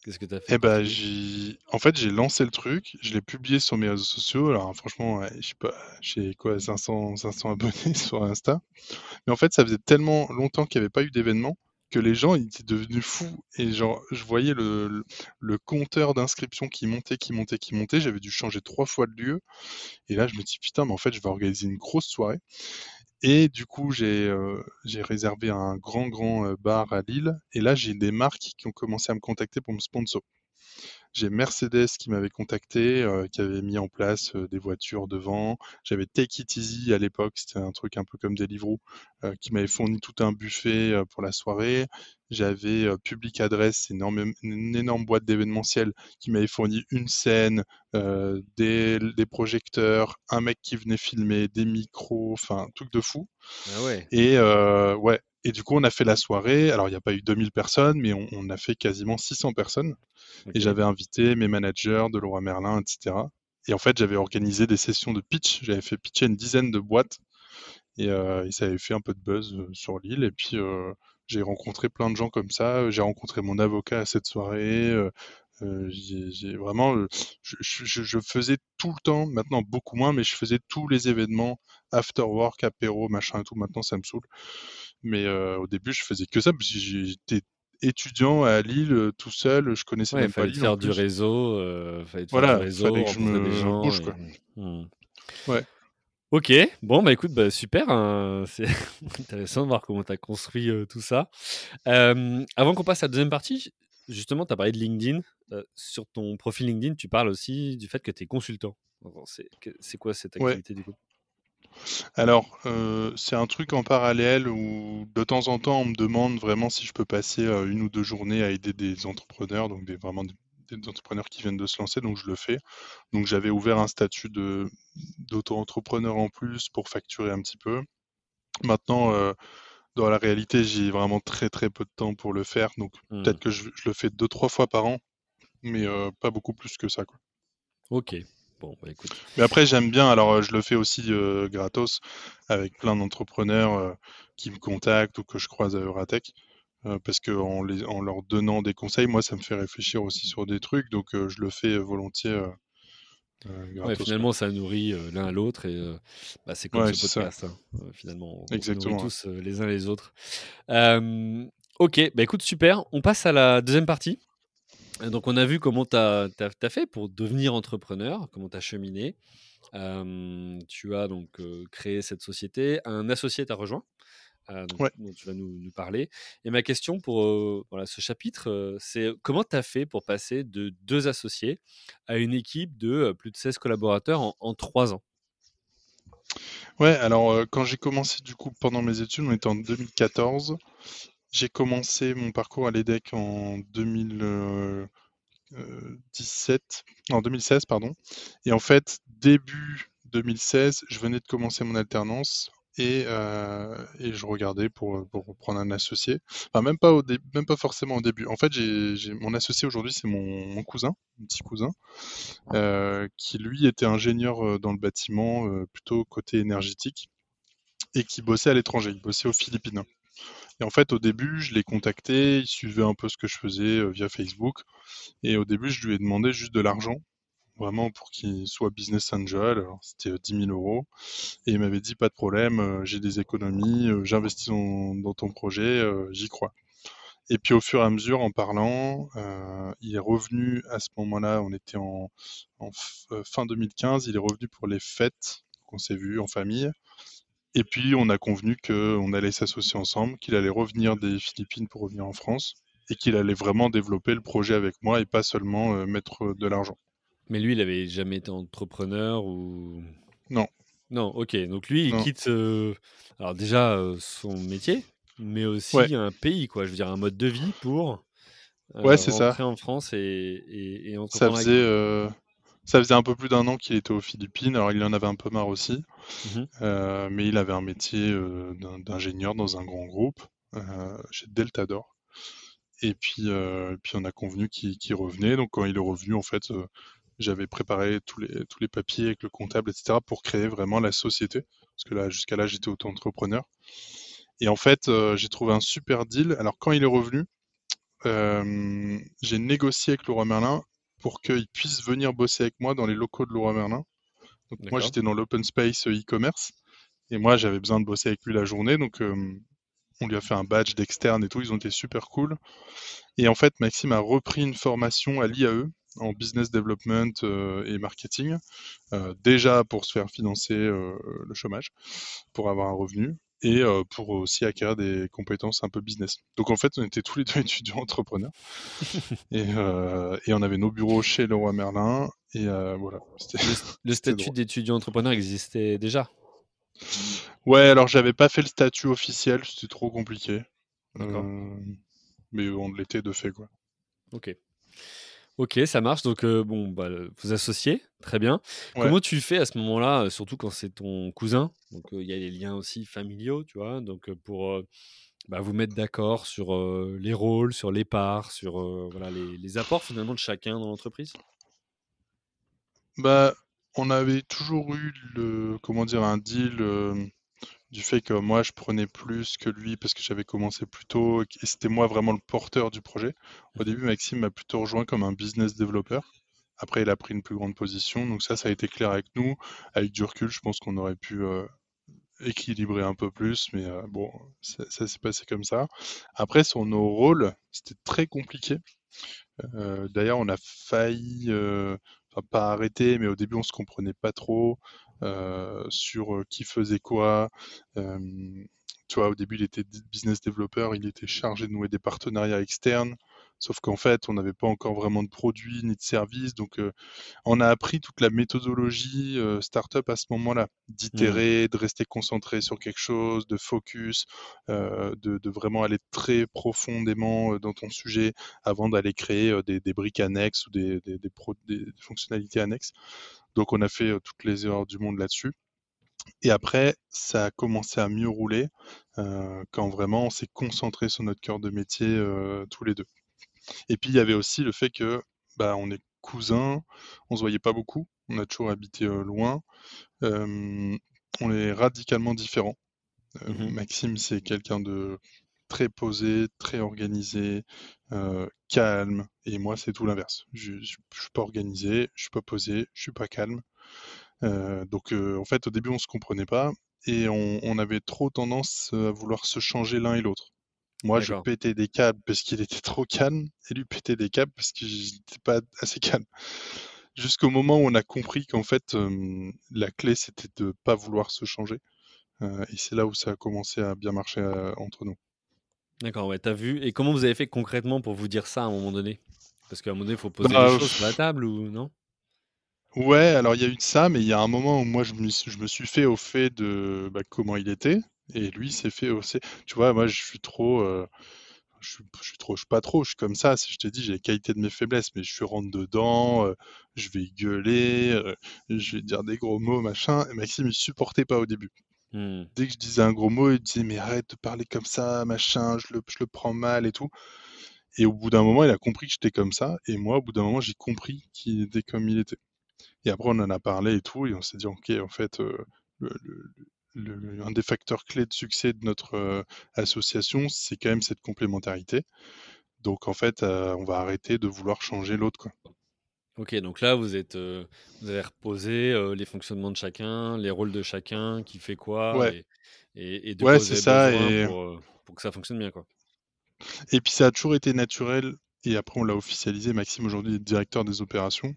Qu'est-ce que tu as fait bah, t'aider j'ai... En fait, j'ai lancé le truc, je l'ai publié sur mes réseaux sociaux. Alors, franchement, ouais, je sais pas, j'ai quoi, 500, 500 abonnés sur Insta. Mais en fait, ça faisait tellement longtemps qu'il n'y avait pas eu d'événement que les gens ils étaient devenus fous. Et genre, je voyais le, le, le compteur d'inscription qui montait, qui montait, qui montait. J'avais dû changer trois fois de lieu. Et là, je me dis, putain, mais en fait, je vais organiser une grosse soirée. Et du coup, j'ai euh, j'ai réservé un grand, grand euh, bar à Lille. Et là, j'ai des marques qui ont commencé à me contacter pour me sponsor. J'ai Mercedes qui m'avait contacté, euh, qui avait mis en place euh, des voitures devant. J'avais Take It Easy à l'époque, c'était un truc un peu comme Deliveroo, qui m'avait fourni tout un buffet pour la soirée. J'avais Public Address, énorme, une énorme boîte d'événementiel, qui m'avait fourni une scène, des, des projecteurs, un mec qui venait filmer, des micros, enfin, truc de fou. Ah ouais. Et ouais. Et du coup, on a fait la soirée. Alors, il n'y a pas eu 2000 personnes, mais on, on a fait quasiment 600 personnes. Et j'avais invité mes managers de Leroy Merlin, etc. Et en fait, j'avais organisé des sessions de pitch. J'avais fait pitcher une dizaine de boîtes. Et, euh, et ça avait fait un peu de buzz euh, sur l'île. Et puis, euh, j'ai rencontré plein de gens comme ça. J'ai rencontré mon avocat à cette soirée. Euh, euh, j'ai vraiment, je, je- je faisais tout le temps, maintenant beaucoup moins, mais je faisais tous les événements, after work, apéro, machin et tout. Maintenant, ça me saoule. Mais euh, au début, je faisais que ça parce que j'étais étudiant à Lille, tout seul. Je connaissais Ouais, il même pas Lille faire du réseau, euh, fallait te faire du Voilà, réseau, fallait que je des me gens. bouge, et- quoi. Hmm. Ouais. Ok, bon, bah écoute, bah, super, hein, c'est intéressant de voir comment tu as construit euh, tout ça. Euh, avant qu'on passe à la deuxième partie, justement, tu as parlé de LinkedIn. Euh, sur ton profil LinkedIn, tu parles aussi du fait que tu es consultant. C'est quoi cette Ouais. activité du coup? Alors, euh, c'est un truc en parallèle où de temps en temps, on me demande vraiment si je peux passer euh, une ou deux journées à aider des entrepreneurs, donc des, vraiment des, des entrepreneurs qui viennent de se lancer, donc je le fais. Donc j'avais ouvert un statut d'auto-entrepreneur en plus pour facturer un petit peu. Maintenant, euh, dans la réalité, j'ai vraiment très très peu de temps pour le faire, donc Hmm. peut-être que je, je le fais deux, trois fois par an, mais pas beaucoup plus que ça, quoi. Ok, bon, bah écoute. Mais après, j'aime bien, alors euh, je le fais aussi euh, gratos avec plein d'entrepreneurs euh, qui me contactent ou que je croise à Euratech. euh, parce que en, leur donnant des conseils, moi, ça me fait réfléchir aussi sur des trucs, donc je le fais volontiers Ouais, finalement, ça nourrit l'un à l'autre et bah, c'est comme Ouais, ce podcast. hein. Finalement, on, on se nourrit Exactement. tous les uns les autres. Ok, bah écoute, super. On passe à la deuxième partie. Euh, Donc, on a vu comment tu as, fait pour devenir entrepreneur, comment tu as cheminé. Euh, tu as donc euh, créé cette société. Un associé t'a rejoint, euh, donc, Ouais. dont tu vas nous, nous parler. Et ma question pour voilà, ce chapitre, euh, c'est comment tu as fait pour passer de deux associés à une équipe de plus de 16 collaborateurs en, en trois ans? Ouais, alors quand j'ai commencé du coup pendant mes études, on était en 2014. J'ai commencé mon parcours à l'EDEC en 2000, euh, 2017, en 2016, pardon. Et en fait, début 2016, je venais de commencer mon alternance et, et je regardais pour, pour prendre un associé. Enfin, même pas, au même pas forcément au début. En fait, mon associé aujourd'hui, c'est mon, cousin, mon petit cousin, qui lui était ingénieur dans le bâtiment, plutôt côté énergétique, et qui bossait à l'étranger. Il bossait aux Philippines. Et en fait, au début, je l'ai contacté, il suivait un peu ce que je faisais euh, via Facebook. Et au début, je lui ai demandé juste de l'argent, vraiment pour qu'il soit business angel. C'était 10 euh, 000 euros. Et il m'avait dit, pas de problème, euh, j'ai des économies, j'investis dans, ton projet, j'y crois. Et puis au fur et à mesure, en parlant, il est revenu à ce moment-là, on était en, fin 2015, il est revenu pour les fêtes qu'on s'est vu en famille. Et puis, on a convenu qu'on allait s'associer ensemble, qu'il allait revenir des Philippines pour revenir en France et qu'il allait vraiment développer le projet avec moi et pas seulement euh, mettre de l'argent. Mais lui, il avait jamais été entrepreneur ou? Non. Non, ok. Donc lui, il quitte euh, alors déjà euh, son métier, mais aussi un pays, quoi. Je veux dire un mode de vie pour ouais, c'est ça. en France et, et, et Ça faisait ça faisait un peu plus d'un an qu'il était aux Philippines, alors il en avait un peu marre aussi, mmh euh, mais il avait un métier euh, d'ingénieur dans un grand groupe euh, chez Deltador. Et puis, puis on a convenu qu'il revenait. Donc quand il est revenu, en fait, j'avais préparé tous les, tous les papiers avec le comptable, etc., pour créer vraiment la société. Parce que là, jusqu'à là, j'étais auto-entrepreneur. Et en fait, j'ai trouvé un super deal. Alors quand il est revenu, j'ai négocié avec Laurent Merlin pour qu'il puisse venir bosser avec moi dans les locaux de Laurent Merlin. Donc moi j'étais dans l'open space euh, e-commerce. Et moi j'avais besoin de bosser avec lui la journée. Donc on lui a fait un badge d'externe et tout, ils ont été super cool. Et en fait Maxime a repris une formation à l'IAE en business development euh, et marketing, euh, déjà pour se faire financer le chômage, pour avoir un revenu et pour aussi acquérir des compétences un peu business. Donc en fait, on était tous les deux étudiants entrepreneurs et, et, on avait nos bureaux chez Leroy Merlin et voilà. Le, statut d'étudiant entrepreneur existait déjà? Ouais, alors j'avais pas fait le statut officiel, c'était trop compliqué. mais on l'était de fait quoi. Ok. Ok, ça marche. Donc, euh, bon, bah, vous associez, très bien. Comment tu fais à ce moment-là, euh, surtout quand c'est ton cousin? Donc, euh, il y a les liens aussi familiaux, tu vois? Donc, pour bah, vous mettre d'accord sur les rôles, sur les parts, sur voilà, les, les, apports finalement de chacun dans l'entreprise? Bah, on avait toujours eu le, comment dire, un deal du fait que moi je prenais plus que lui parce que j'avais commencé plus tôt et c'était moi vraiment le porteur du projet. Au mhm. début, Maxime m'a plutôt rejoint comme un business developer. Après, il a pris une plus grande position. Donc ça, ça a été clair avec nous. Avec du recul, je pense qu'on aurait pu euh, équilibrer un peu plus, mais euh, bon, ça, s'est passé comme ça. Après, sur nos rôles, c'était très compliqué. Euh, d'ailleurs, on a failli, enfin pas arrêter, mais au début, on se comprenait pas trop. Euh, sur qui faisait quoi. tu vois, au début, il était business developer, il était chargé de nouer des partenariats externes. Sauf qu'en fait, on n'avait pas encore vraiment de produits ni de services. Donc, on a appris toute la méthodologie startup à ce moment-là, d'itérer, mmh. de rester concentré sur quelque chose, de focus, de, vraiment aller très profondément dans ton sujet avant d'aller créer des, briques annexes ou des, des, des fonctionnalités annexes. Donc on a fait toutes les erreurs du monde là-dessus. Et après, ça a commencé à mieux rouler quand vraiment on s'est concentré sur notre cœur de métier tous les deux. Et puis il y avait aussi le fait que bah, on est cousins, on se voyait pas beaucoup, on a toujours habité loin, on est radicalement différents. Mmh Maxime, c'est quelqu'un de très posé, très organisé, euh, calme. Et moi, c'est tout l'inverse. Je ne suis pas organisé, je suis pas posé, je suis pas calme. Euh, donc, euh, en fait, au début, on se comprenait pas et on, avait trop tendance à vouloir se changer l'un et l'autre. Moi, je pétais des câbles parce qu'il était trop calme et lui pétait des câbles parce qu'il n'était pas assez calme. Jusqu'au moment où on a compris qu'en fait, la clé, c'était de pas vouloir se changer. et c'est là où ça a commencé à bien marcher entre nous. D'accord, ouais, tu as vu. Et comment vous avez fait concrètement pour vous dire ça à un moment donné? Parce qu'à un moment donné, il faut poser bah, les choses sur la table ou non? Ouais, alors il y a eu de ça, mais il y a un moment où moi je me, je me suis fait au fait de bah, comment il était, et lui s'est fait aussi. Tu vois, moi je suis trop. Euh, je suis, je suis trop, je suis pas trop, je suis comme ça. Si je t'ai dit, j'ai les qualités de mes faiblesses, mais je suis rentre dedans, euh, je vais gueuler, euh, je vais dire des gros mots, machin. Et Maxime, il supportait pas au début. Mmh. Dès que je disais un gros mot, il disait, mais arrête de parler comme ça, machin, je le, je le prends mal et tout. Et au bout d'un moment, il a compris que j'étais comme ça. Et moi, au bout d'un moment, j'ai compris qu'il était comme il était. Et après, on en a parlé et tout. Et on s'est dit, OK, en fait, euh, un des facteurs clés de succès de notre euh, association, c'est quand même cette complémentarité. Donc, en fait, euh, on va arrêter de vouloir changer l'autre. Ok, donc là, vous êtes, euh, vous avez reposé euh, les fonctionnements de chacun, les rôles de chacun, qui fait quoi, Ouais, et, et, et de ouais, quoi vous c'est ça. besoin Et, pour, euh, pour que ça fonctionne bien, quoi. et puis, ça a toujours été naturel. Et après, on l'a officialisé. Maxime, aujourd'hui, est directeur des opérations.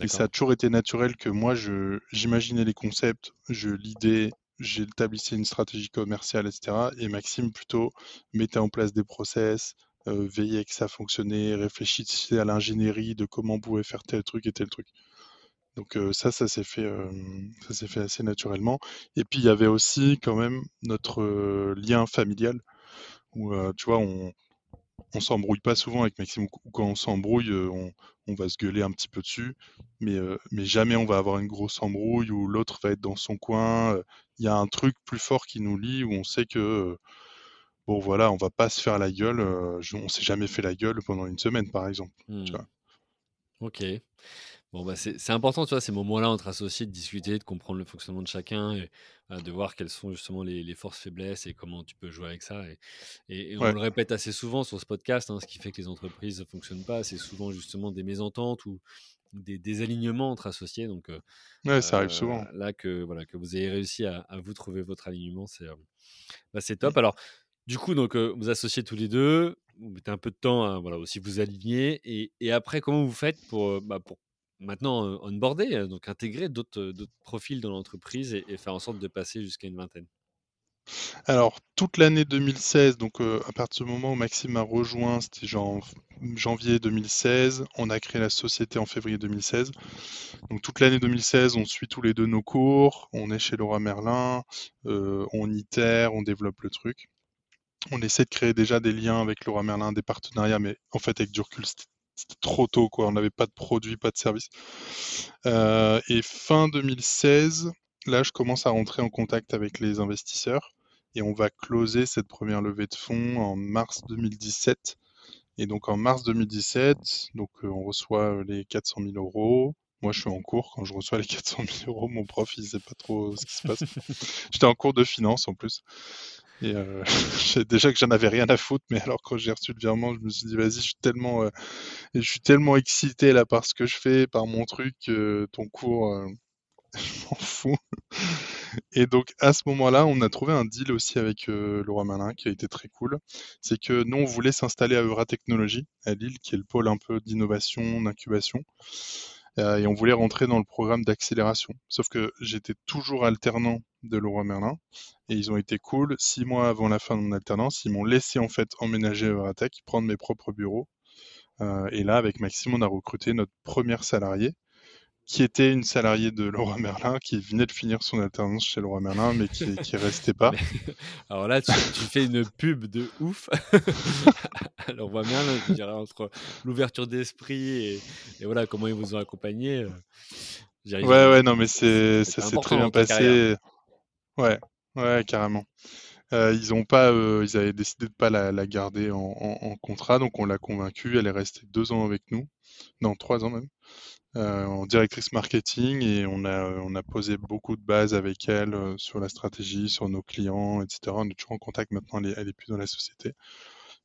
Et ça a D'accord. toujours été naturel que moi, je, j'imaginais les concepts, je l'idée, j'établissais une stratégie commerciale, etc. Et Maxime, plutôt, mettait en place des process, euh, veillait que ça fonctionnait, réfléchissait à l'ingénierie de comment on pouvait faire tel truc et tel truc. Donc euh, ça, ça s'est fait, euh, fait assez naturellement. Et puis il y avait aussi quand même notre euh, lien familial où, tu vois, on, on s'embrouille pas souvent avec Maxime, ou quand on s'embrouille, on, on va se gueuler un petit peu dessus, mais, mais jamais on va avoir une grosse embrouille où l'autre va être dans son coin. Il y a un truc plus fort qui nous lie où on sait que, bon voilà, on va pas se faire la gueule. euh, je- on s'est jamais fait la gueule pendant une semaine, par exemple. Tu Hmm. vois. Ok. Bon, bah, c'est important, tu vois, ces moments-là entre associés, de discuter, de comprendre le fonctionnement de chacun et euh, de voir quelles sont justement les, les forces, faiblesses et comment tu peux jouer avec ça. Et, et- et on Ouais, le répète assez souvent sur ce podcast, hein, ce qui fait que les entreprises ne fonctionnent pas, c'est souvent justement des mésententes ou des désalignements entre associés. Donc euh, ouais, ça arrive euh, souvent. là, que, voilà, que vous ayez réussi à, à vous trouver votre alignement, c'est bah, c'est Mm. top. Alors, du coup, donc, vous associez tous les deux, vous mettez un peu de temps à voilà, aussi vous aligner. Et, après, comment vous faites pour, bah, maintenant onboarder, donc intégrer d'autres profils dans l'entreprise et, faire en sorte de passer jusqu'à une vingtaine? Alors, toute l'année 2016, donc à partir du moment où Maxime a rejoint, c'était janvier 2016, on a créé la société en février 2016. Donc toute l'année 2016, on suit tous les deux nos cours, on est chez Laura Merlin, on itère, on développe le truc. On essaie de créer déjà des liens avec Laura Merlin, des partenariats, mais en fait avec du recul, c'était trop tôt, quoi. On n'avait pas de produit, pas de service. Euh, et fin 2016, là, je commence à rentrer en contact avec les investisseurs et on va closer cette première levée de fonds en mars 2017. Et donc en mars 2017, donc euh, on reçoit euh, les 400 000 euros. Moi, je suis en cours quand je reçois les 400 000 euros. Mon prof, il sait pas trop ce qui se passe. J'étais en cours de finance en plus. Et euh, déjà que j'en avais rien à foutre, mais alors quand j'ai reçu le virement, je me suis dit, vas-y, je suis tellement, euh, je suis tellement excité là par ce que je fais, par mon truc, euh, ton cours, euh, je m'en fous. Et donc à ce moment-là, on a trouvé un deal aussi avec euh, Laura Malin qui a été très cool. C'est que nous, on voulait s'installer à Eura Technologies, à Lille, qui est le pôle un peu d'innovation, d'incubation. Et on voulait rentrer dans le programme d'accélération. Sauf que j'étais toujours alternant de Leroy Merlin et ils ont été cool. Six mois avant la fin de mon alternance, ils m'ont laissé en fait emménager à Euratech, prendre mes propres bureaux. Euh, et là, avec Maxime, on a recruté notre première salariée qui était une salariée de Leroy Merlin, qui venait de finir son alternance chez Leroy Merlin, mais qui, qui restait pas. Alors là, tu, tu fais une pub de ouf. Alors, je dirais, entre l'ouverture d'esprit et, et voilà comment ils vous ont accompagné. euh, Ouais, ouais, non, mais c'est, ça s'est très bien carrière. Ouais, ouais, carrément. Euh, ils ont pas, euh, ils avaient décidé de pas la, garder en, contrat, donc on l'a convaincue. Elle est restée deux ans avec nous, non, trois ans même, euh, en directrice marketing, et on a, on a posé beaucoup de bases avec elle sur la stratégie, sur nos clients, etc. On est toujours en contact maintenant. Elle est, plus dans la société,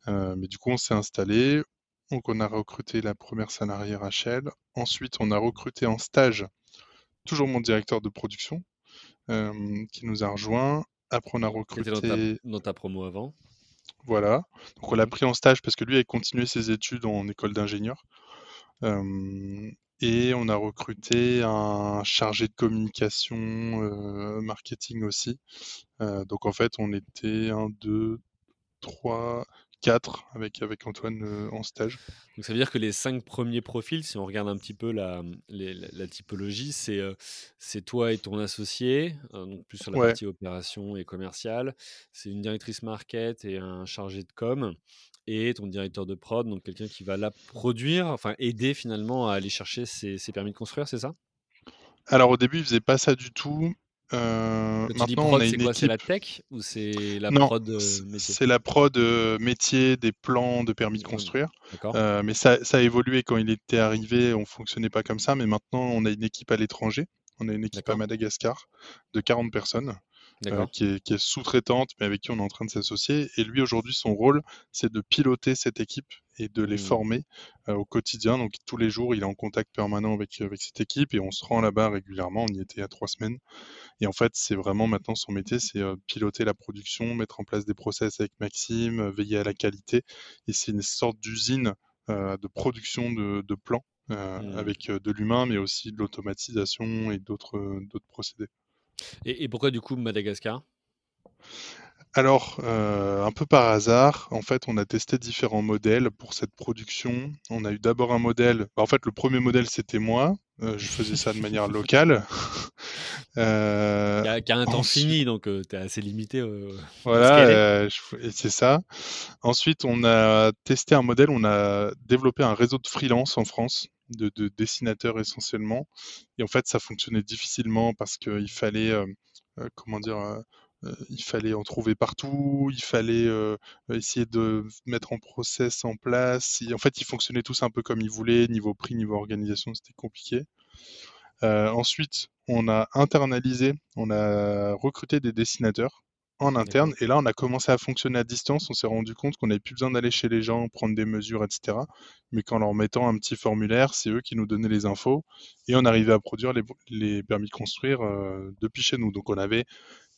mais du coup, on s'est installé. Donc, on a recruté la première salariée Rachel. Ensuite, on a recruté en stage toujours mon directeur de production qui nous a rejoint. Après, on a était dans ta, recruté, dans ta promo avant. voilà. Donc, on l'a Mhm. pris en stage parce que lui a continué ses études en école d'ingénieur. Euh, et on a recruté un chargé de communication, euh, marketing aussi. Euh, donc, en fait, on était un, deux, trois, quatre avec, avec Antoine euh, en stage. Donc ça veut dire que les cinq premiers profils, si on regarde un petit peu la, les- la, la typologie, c'est euh, c'est toi et ton associé, euh, donc plus sur la Ouais, partie opération et commerciale. C'est une directrice market et un chargé de com. et ton directeur de prod, donc quelqu'un qui va là produire, enfin aider finalement à aller chercher ces, permis de construire, c'est ça? Alors au début, il faisait pas ça du tout. Euh, maintenant, on a une équipe. C'est la tech ou c'est la prod euh, métier? C'est la prod euh, métier des plans de permis de construire. mais ça, ça, a évolué quand il était arrivé. On fonctionnait pas comme ça, mais maintenant, on a une équipe à l'étranger. On a une équipe à Madagascar de 40 personnes. Euh, qui est, sous-traitante, mais avec qui on est en train de s'associer. Et lui, aujourd'hui, son rôle, c'est de piloter cette équipe et de les mmh. former euh, au quotidien. Donc, tous les jours, il est en contact permanent avec, avec cette équipe et on se rend là-bas régulièrement. On y était il y a trois semaines. Et en fait, c'est vraiment maintenant son métier, c'est euh, piloter la production, mettre en place des process avec Maxime, veiller à la qualité. Et c'est une sorte d'usine de production de, plans. Mmh. avec de l'humain, mais aussi de l'automatisation et d'autres procédés. Et, pourquoi du coup Madagascar? Alors, euh, un peu par hasard, en fait, on a testé différents modèles pour cette production. On a eu d'abord un modèle. Bah, en fait, le premier modèle, c'était moi. Euh, je faisais ça de manière locale. Euh, qui, a, un temps fini, donc tu es assez limité. voilà, c'est ça. Ensuite, on a testé un modèle. On a développé un réseau de freelance en France de, dessinateurs essentiellement. Et en fait, ça fonctionnait difficilement parce qu'il fallait, euh, euh, comment dire, euh, en trouver partout, il fallait essayer de mettre en process en place. en fait, ils fonctionnaient tous un peu comme ils voulaient, niveau prix, niveau organisation, c'était compliqué. ensuite, on a internalisé, on a recruté des dessinateurs en interne. Et là, on a commencé à fonctionner à distance. On s'est rendu compte qu'on n'avait plus besoin d'aller chez les gens, prendre des mesures, etc. Mais qu'en leur mettant un petit formulaire, c'est eux qui nous donnaient les infos. Et on arrivait à produire les, permis de construire euh, depuis chez nous. Donc on avait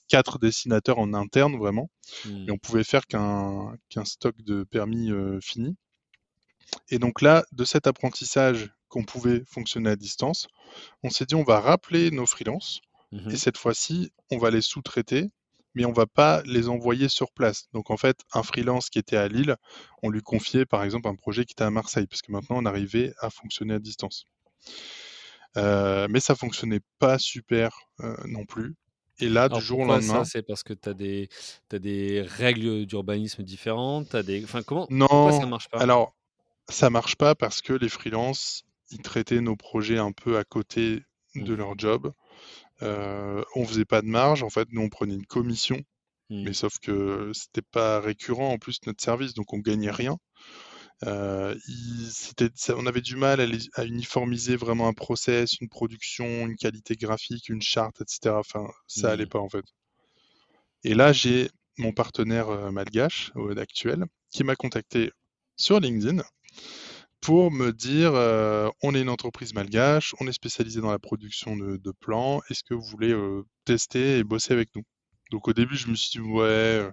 quatre dessinateurs en interne, vraiment. Et on pouvait faire qu'un stock de permis euh, fini. Et donc là, de cet apprentissage qu'on pouvait fonctionner à distance, on s'est dit on va rappeler nos freelances. Mmh et cette fois-ci, on va les sous-traiter mais on va pas les envoyer sur place. Donc en fait, un freelance qui était à Lille, on lui confiait par exemple un projet qui était à Marseille, parce que maintenant on arrivait à fonctionner à distance. Euh, mais ça fonctionnait pas super euh, non plus. Et là, du jour au lendemain. Ça, c'est parce que tu as des, as des règles d'urbanisme différentes as des... enfin, comment, Non, pourquoi ça marche pas? Alors, ça marche pas parce que les freelances, ils traitaient nos projets un peu à côté de mmh. leur job. Euh, on faisait pas de marge, en fait, nous on prenait une commission, mais mmh. sauf que c'était pas récurrent en plus notre service, donc on gagnait rien. Euh, on avait du mal à, uniformiser vraiment un process, une production, une qualité graphique, une charte, etc. Enfin, ça allait mmh. pas en fait. Et là, j'ai mon partenaire euh, malgache actuel qui m'a contacté sur LinkedIn pour me dire euh, on est une entreprise malgache, on est spécialisé dans la production de, plans, est-ce que vous voulez euh, tester et bosser avec nous? Donc au début, je me suis dit ouais, euh,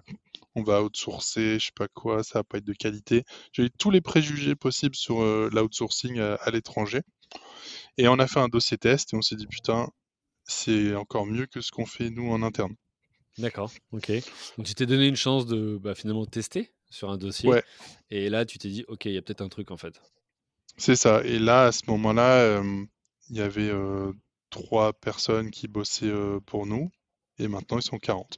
on va outsourcer, je sais pas quoi, ça va pas être de qualité. J'ai eu tous les préjugés possibles sur l'outsourcing à, l'étranger. Et on a fait un dossier test et on s'est dit putain, c'est encore mieux que ce qu'on fait nous en interne. D'accord, ok. Donc tu t'es donné une chance de bah, finalement tester sur un dossier. Ouais. Et là, tu t'es dit, ok, il y a peut-être un truc en fait. C'est ça. Et là, à ce moment-là, il y avait trois personnes qui bossaient pour nous, et maintenant ils sont 40.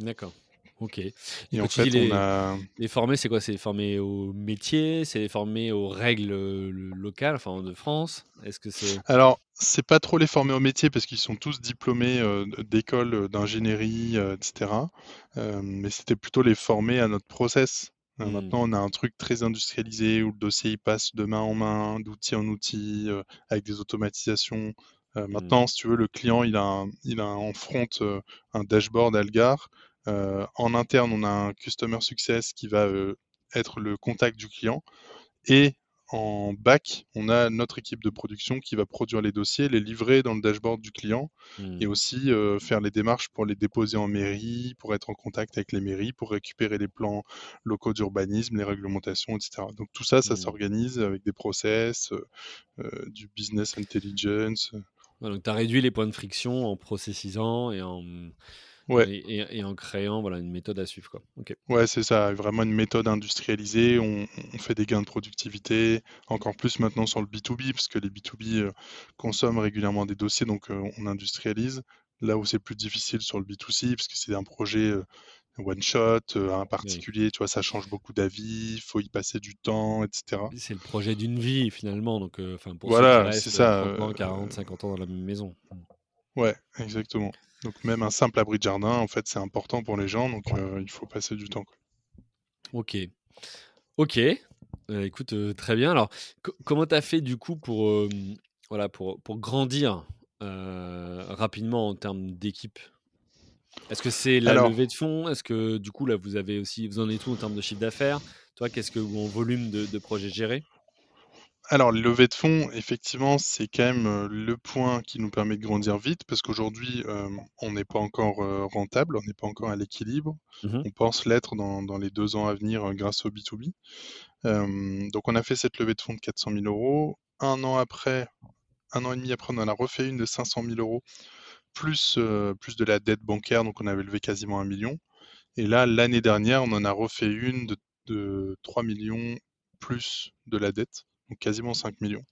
D'accord. Ok. Et, en fait, les, on a. Les formés, c'est quoi? C'est formé au métier? C'est formé aux règles locales, enfin de France? Est-ce que c'est Alors, c'est pas trop les former au métier parce qu'ils sont tous diplômés d'écoles d'ingénierie, etc. mais c'était plutôt les former à notre process. Euh, mmh. Maintenant, on a un truc très industrialisé où le dossier il passe de main en main, d'outil en outil, euh, avec des automatisations. Euh, maintenant, mmh. si tu veux, le client, il a, il a en front un dashboard Algar. en interne, on a un Customer Success qui va être le contact du client. Et en back, on a notre équipe de production qui va produire les dossiers, les livrer dans le dashboard du client et mmh. aussi euh, faire les démarches pour les déposer en mairie, pour être en contact avec les mairies, pour récupérer les plans locaux d'urbanisme, les réglementations, etc. Donc tout ça, ça mmh. s'organise avec des process, euh, euh, du business intelligence. donc tu as réduit les points de friction en processisant et en et, en créant voilà, une méthode à suivre. Quoi. Ouais, c'est ça, vraiment une méthode industrialisée. On, fait des gains de productivité, encore plus maintenant sur le B2B, parce que les B2B euh, consomment régulièrement des dossiers, donc euh, on industrialise. Là où c'est plus difficile sur le B2C, parce que c'est un projet euh, one shot, un particulier, tu vois, ça change beaucoup d'avis, il faut y passer du temps, etc. C'est le projet d'une vie finalement, donc enfin pour voilà, c'est ça. 40, 50 ans dans la même maison. Ouais, exactement. Donc même un simple abri de jardin, en fait, c'est important pour les gens, donc il faut passer du temps. Quoi. Ok. Ok. écoute, très bien. Alors, comment tu as fait du coup pour, voilà, pour, pour grandir rapidement en termes d'équipe? Est-ce que c'est la levée de fonds? Est-ce que du coup, là, vous avez aussi, vous en êtes tout en termes de chiffre d'affaires? Toi, qu'est-ce que, en volume de, de projets gérés? Alors, les levées de fonds, effectivement, c'est quand même le point qui nous permet de grandir vite parce qu'aujourd'hui, on n'est pas encore rentable, on n'est pas encore à l'équilibre. Mmh on pense l'être dans, les deux ans à venir grâce au B2B. donc, on a fait cette levée de fonds de 400 000 euros. Un an après, un an et demi après, on en a refait une de 500 000 euros, plus, plus de la dette bancaire, donc on avait levé quasiment un million. Et là, l'année dernière, on en a refait une de, de 3 millions plus de la dette donc quasiment 5 millions.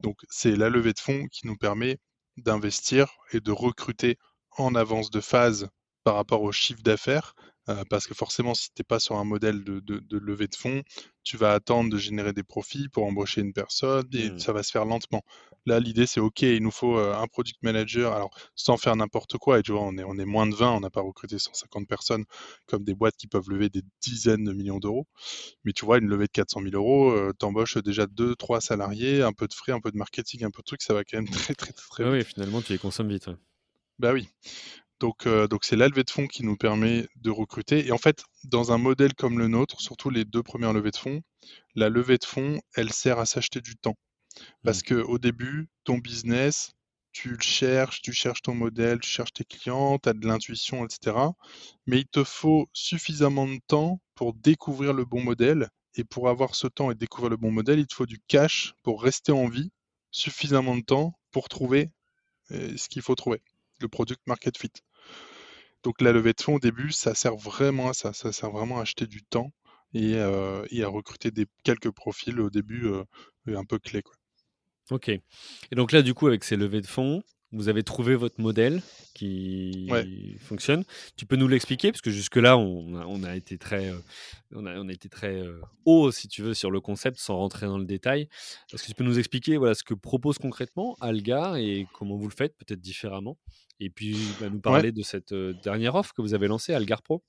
Donc c'est la levée de fonds qui nous permet d'investir et de recruter en avance de phase par rapport au chiffre d'affaires euh, parce que forcément, si tu n'es pas sur un modèle de, levée de fonds, tu vas attendre de générer des profits pour embaucher une personne et mmh. ça va se faire lentement. Là, l'idée, c'est OK, il nous faut euh, un product manager, alors sans faire n'importe quoi, et tu vois, on est, on est moins de 20, on n'a pas recruté 150 personnes comme des boîtes qui peuvent lever des dizaines de millions d'euros. Mais tu vois, une levée de 400 000 euros, euh, tu embauches déjà 2-3 salariés, un peu de frais, un peu de marketing, un peu de trucs, ça va quand même très, très, très, vite. Oui, finalement, tu les consommes vite. Bah oui. Donc, euh, donc c'est la levée de fonds qui nous permet de recruter. Et en fait, dans un modèle comme le nôtre, surtout les deux premières levées de fonds, la levée de fonds, elle sert à s'acheter du temps. Parce mmh. qu'au début, ton business, tu le cherches, tu cherches ton modèle, tu cherches tes clients, tu as de l'intuition, etc. Mais il te faut suffisamment de temps pour découvrir le bon modèle. Et pour avoir ce temps et découvrir le bon modèle, il te faut du cash pour rester en vie, suffisamment de temps pour trouver euh, ce qu'il faut trouver, le product market fit. Donc la levée de fonds au début, ça sert vraiment à ça, ça sert vraiment à acheter du temps et, à recruter des, quelques profils au début euh, un peu clés. Quoi. Ok. Et donc là, du coup, avec ces levées de fonds, vous avez trouvé votre modèle qui fonctionne. Tu peux nous l'expliquer? Parce que jusque là, on a, été très, euh, on a, été très haut, si tu veux, sur le concept, sans rentrer dans le détail. Est-ce que tu peux nous expliquer voilà ce que propose concrètement Algar et comment vous le faites, peut-être différemment? Et puis bah, nous parler de cette dernière offre que vous avez lancée, Algar Pro.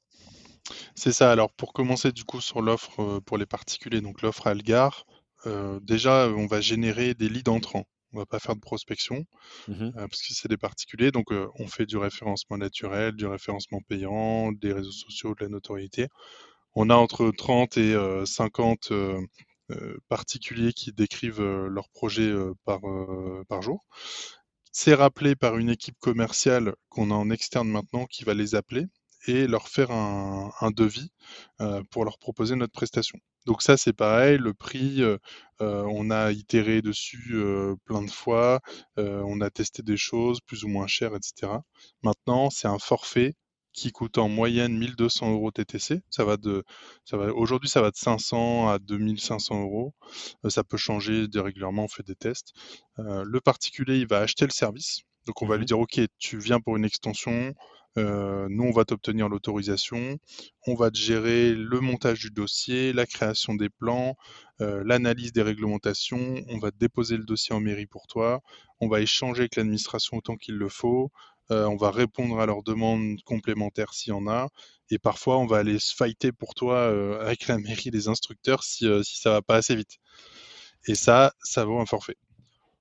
C'est ça. Alors pour commencer du coup sur l'offre pour les particuliers, donc l'offre Algar, déjà on va générer des leads entrants. On va pas faire de prospection mmh parce que c'est des particuliers. Donc on fait du référencement naturel, du référencement payant, des réseaux sociaux, de la notoriété. On a entre 30 et 50 particuliers qui décrivent leur projet par, par jour. C'est rappelé par une équipe commerciale qu'on a en externe maintenant qui va les appeler et leur faire un, devis euh, pour leur proposer notre prestation. Donc ça, c'est pareil, le prix, euh, on a itéré dessus plein de fois, on a testé des choses plus ou moins chères, etc. Maintenant, c'est un forfait qui coûte en moyenne 1200 euros TTC. Ça va de, ça va, aujourd'hui, ça va de 500 à 2500 euros. Ça peut changer régulièrement, on fait des tests. Le particulier, il va acheter le service. Donc, on va lui mmh dire, OK, tu viens pour une extension. Euh, nous, on va t'obtenir l'autorisation. On va te gérer le montage du dossier, la création des plans, l'analyse des réglementations. On va déposer le dossier en mairie pour toi. On va échanger avec l'administration autant qu'il le faut. Euh, on va répondre à leurs demandes complémentaires s'il y en a, et parfois on va aller se fighter pour toi euh, avec la mairie des instructeurs si, euh, si ça va pas assez vite. Et ça, ça vaut un forfait.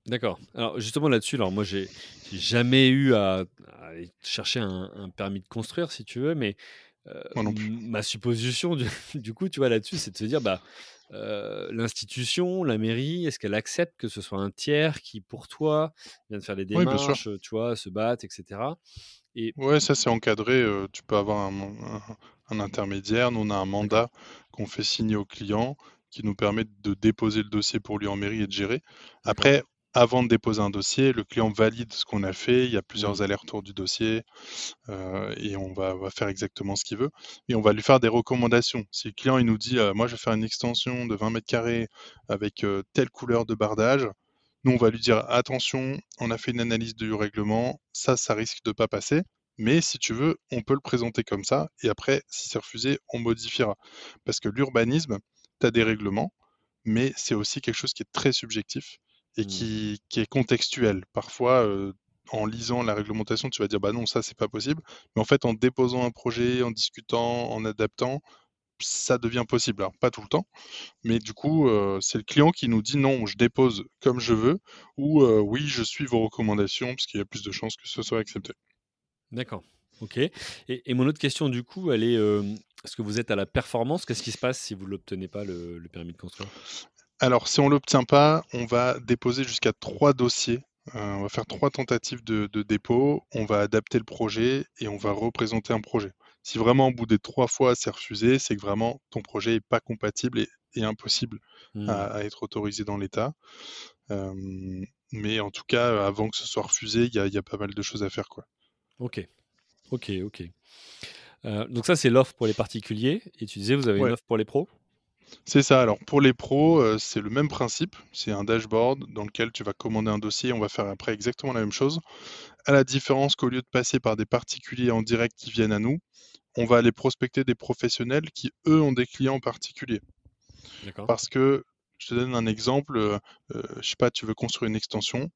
D'accord. Alors justement là-dessus, alors moi j'ai jamais eu à, chercher un, permis de construire si tu veux, mais ma supposition du, coup, tu vois là-dessus, c'est de se dire bah l'institution, la mairie, est-ce qu'elle accepte que ce soit un tiers qui, pour toi, vient de faire les démarches, tu vois, se battre, etc. Et... Ouais, ça c'est encadré. tu peux avoir un, intermédiaire. Nous, on a un mandat qu'on fait signer au client qui nous permet de déposer le dossier pour lui en mairie et de gérer. Après, avant de déposer un dossier, le client valide ce qu'on a fait. Il y a plusieurs mmh. allers-retours du dossier euh, et on va, faire exactement ce qu'il veut. Et on va lui faire des recommandations. Si le client il nous dit euh, Moi, je vais faire une extension de 20 mètres carrés avec euh, telle couleur de bardage, nous, on va lui dire Attention, on a fait une analyse du règlement. Ça, ça risque de pas passer. Mais si tu veux, on peut le présenter comme ça, et après, si c'est refusé, on modifiera. Parce que l'urbanisme, tu as des règlements, mais c'est aussi quelque chose qui est très subjectif et Mmh. qui, qui est contextuel. Parfois, euh, en lisant la réglementation, tu vas dire bah non, ça c'est pas possible. Mais en fait, en déposant un projet, en discutant, en adaptant, ça devient possible. Alors pas tout le temps, mais du coup, euh, c'est le client qui nous dit non, je dépose comme je veux, ou euh, oui, je suis vos recommandations, parce qu'il y a plus de chances que ce soit accepté. D'accord. Ok. Et, et mon autre question, du coup, elle est euh, est-ce que vous êtes à la performance? Qu'est-ce qui se passe si vous ne l'obtenez pas, le, le permis de construire? Alors, si on l'obtient pas, on va déposer jusqu'à trois dossiers. Euh, on va faire trois tentatives de, de dépôt. On va adapter le projet et on va représenter un projet. Si vraiment au bout des trois fois c'est refusé, c'est que vraiment ton projet n'est pas compatible et, et impossible Hmm. à, à être autorisé dans l'État. Euh, mais en tout cas, avant que ce soit refusé, il y a, il y a pas mal de choses à faire. Quoi. Ok. Ok, ok. Euh, donc ça, c'est l'offre pour les particuliers. Et tu disais, vous avez Ouais. une offre pour les pros? C'est ça. Alors pour les pros, euh, c'est le même principe. C'est un dashboard dans lequel tu vas commander un dossier. On va faire après exactement la même chose. À la différence qu'au lieu de passer par des particuliers en direct qui viennent à nous, on va aller prospecter des professionnels qui, eux, ont des clients particuliers. Parce que, je te donne un exemple, euh, euh, je sais pas, tu veux construire une extension.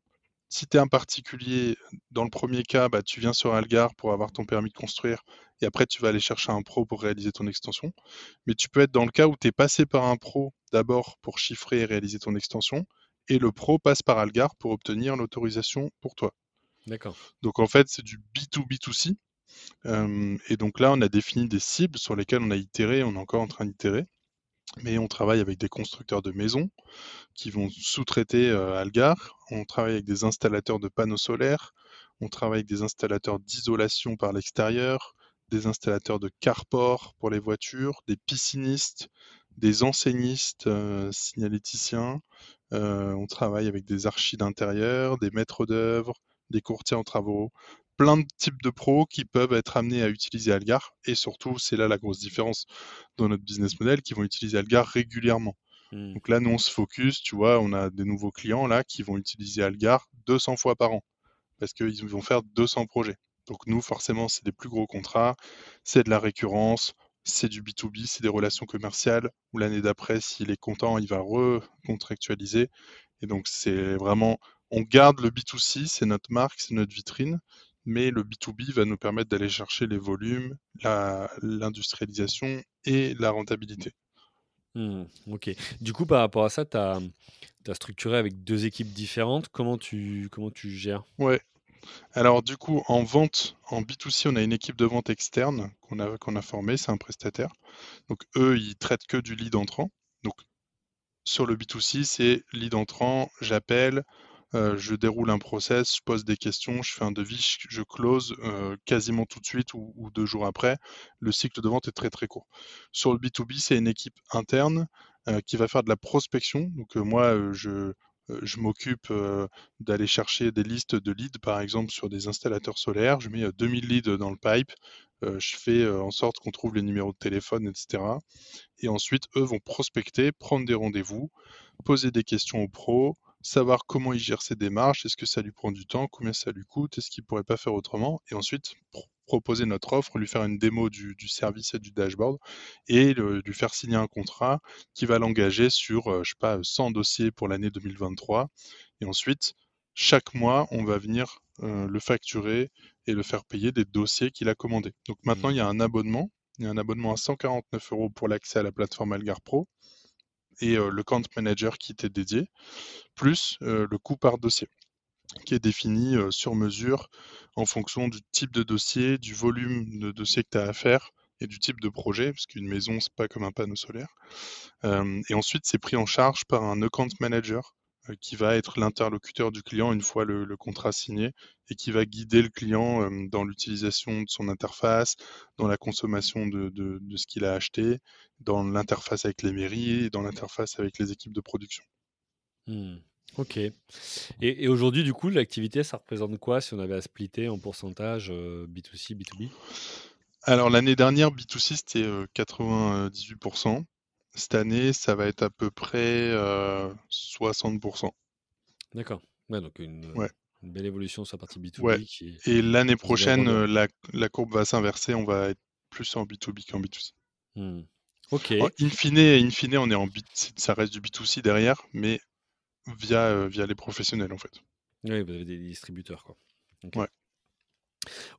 Si tu es un particulier, dans le premier cas, bah, tu viens sur Algar pour avoir ton permis de construire et après tu vas aller chercher un pro pour réaliser ton extension. Mais tu peux être dans le cas où tu es passé par un pro d'abord pour chiffrer et réaliser ton extension et le pro passe par Algar pour obtenir l'autorisation pour toi. D'accord. Donc en fait, c'est du B2B2C. Euh, et donc là, on a défini des cibles sur lesquelles on a itéré, on est encore en train d'itérer. Mais on travaille avec des constructeurs de maisons qui vont sous-traiter euh, Algar. On travaille avec des installateurs de panneaux solaires. On travaille avec des installateurs d'isolation par l'extérieur, des installateurs de carport pour les voitures, des piscinistes, des enseignistes euh, signaléticiens. Euh, on travaille avec des archis d'intérieur, des maîtres d'œuvre, des courtiers en travaux, plein de types de pros qui peuvent être amenés à utiliser Algar. Et surtout, c'est là la grosse différence dans notre business model, qui vont utiliser Algar régulièrement. Hmm. Donc là, nous, on se focus, tu vois, on a des nouveaux clients là qui vont utiliser Algar 200 fois par an parce qu'ils vont faire 200 projets. Donc nous, forcément, c'est des plus gros contrats, c'est de la récurrence, c'est du B2B, c'est des relations commerciales, où l'année d'après, s'il est content, il va recontractualiser. Et donc, c'est vraiment, on garde le B2C, c'est notre marque, c'est notre vitrine, mais le B2B va nous permettre d'aller chercher les volumes, l'industrialisation et la rentabilité. Hmm, ok. Du coup, par rapport à ça, tu as, structuré avec deux équipes différentes. Comment tu, comment tu gères? Ouais. Alors du coup, en vente, en B2C, on a une équipe de vente externe qu'on a, qu'on a formée, c'est un prestataire. Donc eux, ils traitent que du lead entrant. Donc sur le B2C, c'est lead entrant, j'appelle, euh, je déroule un process, je pose des questions, je fais un devis, je close euh, quasiment tout de suite ou, deux jours après. Le cycle de vente est très très court. Sur le B2B, c'est une équipe interne euh, qui va faire de la prospection. Donc moi, je, je m'occupe d'aller chercher des listes de leads, par exemple, sur des installateurs solaires. Je mets 2000 leads dans le pipe. je fais en sorte qu'on trouve les numéros de téléphone, etc. Et ensuite, eux vont prospecter, prendre des rendez-vous, poser des questions aux pros, savoir comment il gère ses démarches, est-ce que ça lui prend du temps, combien ça lui coûte, est-ce qu'il ne pourrait pas faire autrement, et ensuite pr proposer notre offre, lui faire une démo du, du service et du dashboard, et le, lui faire signer un contrat qui va l'engager sur, euh, je sais pas, 100 dossiers pour l'année 2023, et ensuite, chaque mois, on va venir euh, le facturer et le faire payer des dossiers qu'il a commandés. Donc maintenant, mmh. il y a un abonnement, il y a un abonnement à 149 euros pour l'accès à la plateforme Algar Pro, et euh, le Count Manager qui t'est dédié, plus euh, le coût par dossier qui est défini euh, sur mesure en fonction du type de dossier, du volume de dossier que tu as à faire et du type de projet, parce qu'une maison, c'est pas comme un panneau solaire. Et ensuite, c'est pris en charge par un account manager qui va être l'interlocuteur du client une fois le, le, contrat signé et qui va guider le client euh, dans l'utilisation de son interface, dans la consommation de, de, de ce qu'il a acheté, dans l'interface avec les mairies et dans l'interface avec les équipes de production. Mmh. Ok. Et, et aujourd'hui, du coup, l'activité, ça représente quoi si on avait à splitter en pourcentage euh, B2C, B2B Alors l'année dernière, B2C, c'était euh, 98%. Cette année, ça va être à peu près euh, 60%. D'accord. Ouais, donc une, ouais. Une belle évolution sur la partie Ouais. B2B qui Et l'année prochaine, euh, la, la courbe va s'inverser. On va être plus en B2B qu'en B2C. Mmh. OK. In fine, in fine, on est en B, ça reste du B2C derrière, mais via, euh, via les professionnels en fait. Oui, vous avez des distributeurs, quoi. Ouais.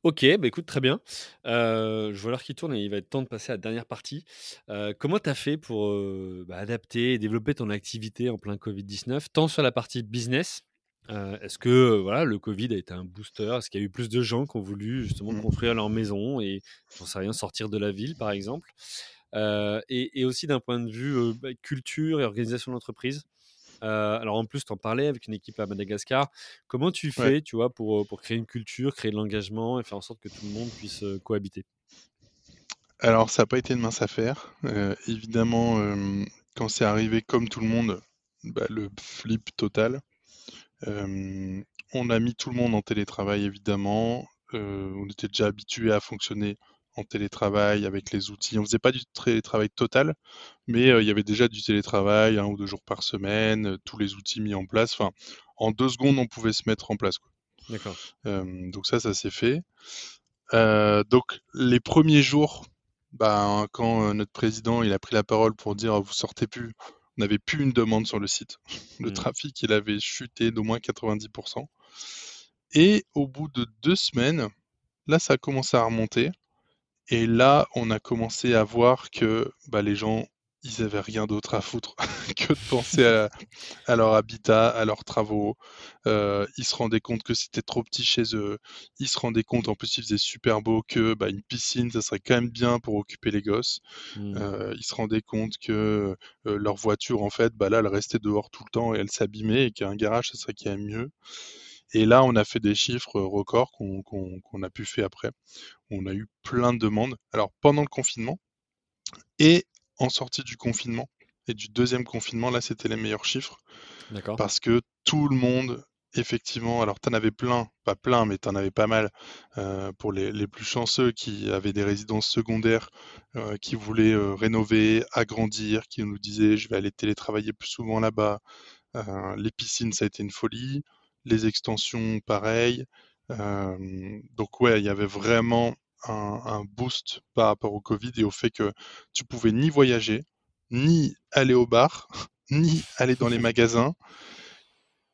OK, bah, écoute, très bien. Heu, je vois l'heure qui tourne et il va être temps de passer à la dernière partie. Heu, comment tu as fait pour, heu, bah, adapter et développer ton activité en plein Covid-19, tant sur la partie business, est-ce que, voilà, le Covid a été un booster? Est-ce qu'il y a eu plus de gens qui ont voulu justement Mm. construire leur maison et j'en sais rien, sortir de la ville, par exemple? Et et aussi d'un point de vue, bah, culture et organisation d'entreprise? Heu, alors en plus, tu en parlais avec une équipe à Madagascar. Comment tu Ouais. fais, tu vois, pour, heu, pour créer une culture, créer de l'engagement et faire en sorte que tout le monde puisse, heu, cohabiter? Alors, ça n'a pas été une mince affaire. Euh, évidemment, euh, quand c'est arrivé comme tout le monde, bah, le flip total. Euh, on a mis tout le monde en télétravail, évidemment. Euh, on était déjà habitué à fonctionner en télétravail avec les outils. On faisait pas du télétravail total, mais euh, il y avait déjà du télétravail un ou deux jours par semaine, euh, tous les outils mis en place. Enfin, en deux secondes, on pouvait se mettre en place. D'accord. Donc ça, ça s'est fait. Euh, donc les premiers jours, bah, quand notre président il a pris la parole pour dire vous sortez plus, on n'avait plus une demande sur le site. Le Mmh. trafic il avait chuté d'au moins 90%. Et au bout de deux semaines, là ça a commencé à remonter. Et là on a commencé à voir que bah, les gens ils avaient rien d'autre à foutre que de penser à, à leur habitat, à leurs travaux. Euh, ils se rendaient compte que c'était trop petit chez eux. Ils se rendaient compte, en plus, il faisait super beau, que bah, une piscine, ça serait quand même bien pour occuper les gosses. Mmh. Euh, ils se rendaient compte que euh, leur voiture, en fait, bah, là, elle restait dehors tout le temps et elle s'abîmait et qu'un garage, ça serait quand même mieux. Et là, on a fait des chiffres records qu'on a pu faire après. On a eu plein de demandes. Alors, pendant le confinement et en sortie du confinement et du deuxième confinement, là, c'était les meilleurs chiffres D'accord. parce que tout le monde, effectivement, alors tu en avais plein, pas plein, mais tu en avais pas mal euh, pour les, les plus chanceux qui avaient des résidences secondaires, euh, qui voulaient euh, rénover, agrandir, qui nous disaient je vais aller télétravailler plus souvent là-bas. Euh, les piscines, ça a été une folie. Les extensions, pareil. Euh, donc ouais, il y avait vraiment un, boost par rapport au Covid et au fait que tu pouvais ni voyager, ni aller au bar, ni aller dans les magasins.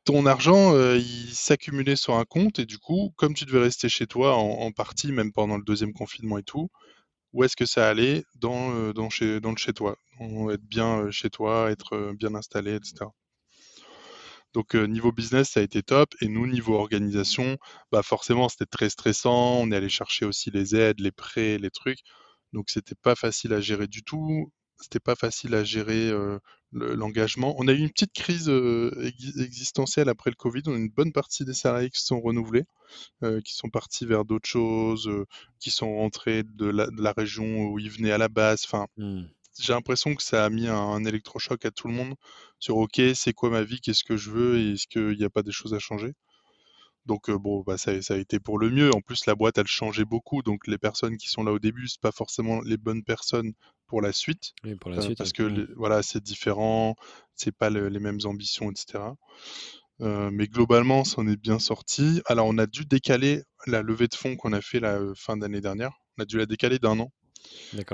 Ton argent, euh, il s'accumulait sur un compte et du coup, comme tu devais rester chez toi en, partie, même pendant le deuxième confinement et tout, où est-ce que ça allait dans, euh, chez, le chez toi, être bien euh, chez toi, être bien installé, etc. Donc euh, niveau business, ça a été top. Et nous, niveau organisation, bah forcément, c'était très stressant. On est allé chercher aussi les aides, les prêts, les trucs. Donc c'était pas facile à gérer du tout. C'était pas facile à gérer euh, le- l'engagement. On a eu une petite crise euh, ex- existentielle après le Covid. On a une bonne partie des salariés qui se sont renouvelés, qui sont partis vers d'autres choses, qui sont rentrés de la, de la région où ils venaient à la base. Enfin, Mmh. J'ai l'impression que ça a mis un, un électrochoc à tout le monde sur OK, c'est quoi ma vie, qu'est-ce que je veux et est-ce qu'il n'y a pas des choses à changer? Donc euh, bon, bah ça, ça a été pour le mieux. En plus, la boîte, elle changeait beaucoup, donc les personnes qui sont là au début, c'est pas forcément les bonnes personnes pour la suite, Oui, pour la euh, suite, parce que les- voilà, c'est différent, c'est pas le- les mêmes ambitions, etc. Euh, mais globalement, ça en est bien sorti. Alors, on a dû décaler la levée de fonds qu'on a fait la fin d'année dernière. On a dû la décaler d'un an.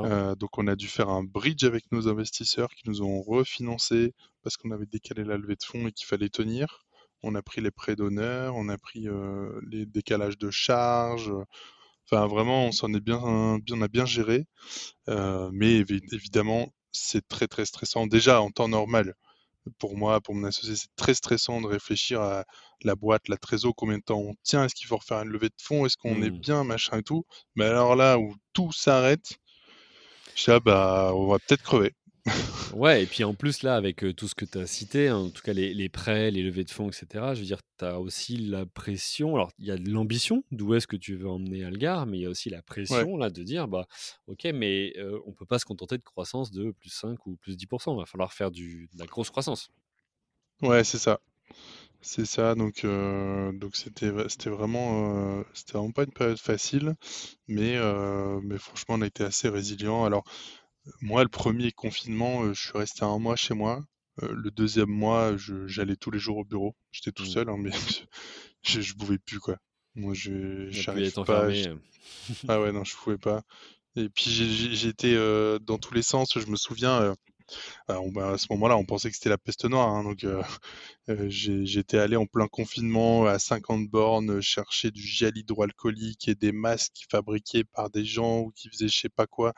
Euh, donc on a dû faire un bridge avec nos investisseurs qui nous ont refinancé parce qu'on avait décalé la levée de fonds et qu'il fallait tenir. On a pris les prêts d'honneur, on a pris euh, les décalages de charges. Enfin vraiment, on s'en est bien, on a bien géré. Euh, mais évi- évidemment, c'est très très stressant. Déjà en temps normal, pour moi, pour mon associé, c'est très stressant de réfléchir à la boîte, la trésor, combien de temps on tient, est-ce qu'il faut refaire une levée de fonds, est-ce qu'on est Mmh. bien, machin et tout. Mais alors là où tout s'arrête, je sais, bah, on va peut-être crever. Ouais et puis en plus là avec, heu, tout ce que tu as cité, hein, en tout cas les les prêts, les levées de fonds et cetera, je veux dire, tu as aussi la pression alors il y a de l'ambition, d'où est-ce que tu veux emmener Algar, mais il y a aussi la Ouais, pression là de dire: «Bah, OK, mais heu, on peut pas se contenter de croissance de +5 ou +10 Il va falloir faire du de la grosse croissance». ouais, c'est ça. C'est ça, donc euh, donc c'était va- c'était vraiment euh, c'était vraiment pas une période facile, mais euh, mais franchement on a été assez résilient. Alors moi le premier confinement, euh, je suis resté un mois chez moi. Euh, le deuxième mois, je- j'allais tous les jours au bureau. J'étais tout Mmh. seul, hein, mais je, je pouvais plus quoi. Moi, je pu j'arrive être pas. enfermé. je- euh. Ah ouais, non, je pouvais pas. Et puis j'ai- j'ai- j'étais euh, dans tous les sens. Je me souviens, euh, on- bah, à ce moment-là, on pensait que c'était la peste noire. hein, donc euh, euh, j'ai- j'étais allé en plein confinement à 50 bornes chercher du gel hydroalcoolique et des masques fabriqués par des gens ou qui faisaient je sais pas quoi.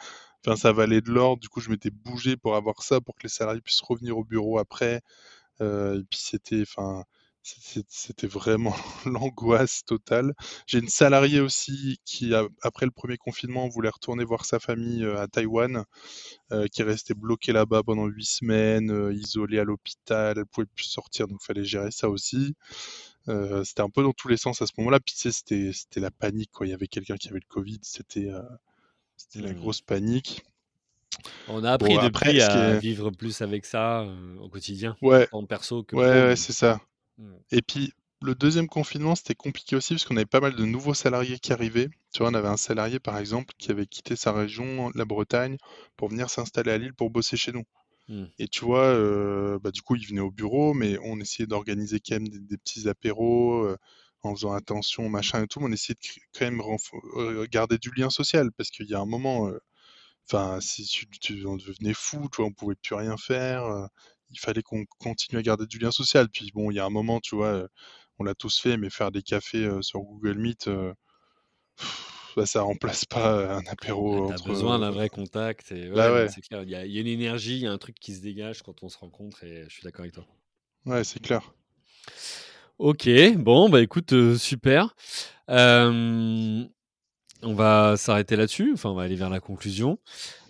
Enfin, ça valait de l'or. Du coup, je m'étais bougé pour avoir ça, pour que les salariés puissent revenir au bureau après. Euh, et puis c'était, enfin, c'était vraiment l'angoisse totale. J'ai une salariée aussi qui, après le premier confinement, voulait retourner voir sa famille euh, à Taïwan, euh, qui est restée bloquée là-bas pendant huit semaines, isolée à l'hôpital, elle pouvait plus sortir, donc fallait gérer ça aussi. C'était un peu dans tous les sens à ce moment-là. Puis tu sais, c'était, la panique, quoi. Il y avait quelqu'un qui avait le Covid, c'était, c'était la Hmm. grosse panique. On a appris Bon, après, depuis qui à est... vivre plus avec ça euh, au quotidien, Ouais, tant perso que ouais, pro. ouais, mais- c'est ça. Hmm. Et puis, le deuxième confinement, c'était compliqué aussi parce qu'on avait pas mal de nouveaux salariés qui arrivaient. Tu vois, on avait un salarié, par exemple, qui avait quitté sa région, la Bretagne, pour venir s'installer à Lille pour bosser chez nous. Hmm. Et tu vois, euh, bah, du coup, il venait au bureau, mais on essayait d'organiser quand même des, des petits apéros, euh, en faisant attention, machin et tout. mais On essayait de quand même euh, garder du lien social parce qu'il y a un moment, euh, enfin, si tu, tu- on devenait fou, tu vois, on pouvait plus rien faire. euh, il fallait qu'on continue à garder du lien social. Puis bon, il y a un moment, tu vois, on l'a tous fait, mais faire des cafés euh, sur Google Meet, pff, bah, ça remplace pas un apéro t'as entre. besoin d'un vrai contact. Et... Ouais, Bah non, mais ouais, c'est clair. Il y a, il y a une énergie, il y a un truc qui se dégage quand on se rencontre et je suis d'accord avec toi. ouais, c'est clair. Ok, bon, bah écoute, euh, super. Euh, on va s'arrêter là-dessus. Enfin, on va aller vers la conclusion.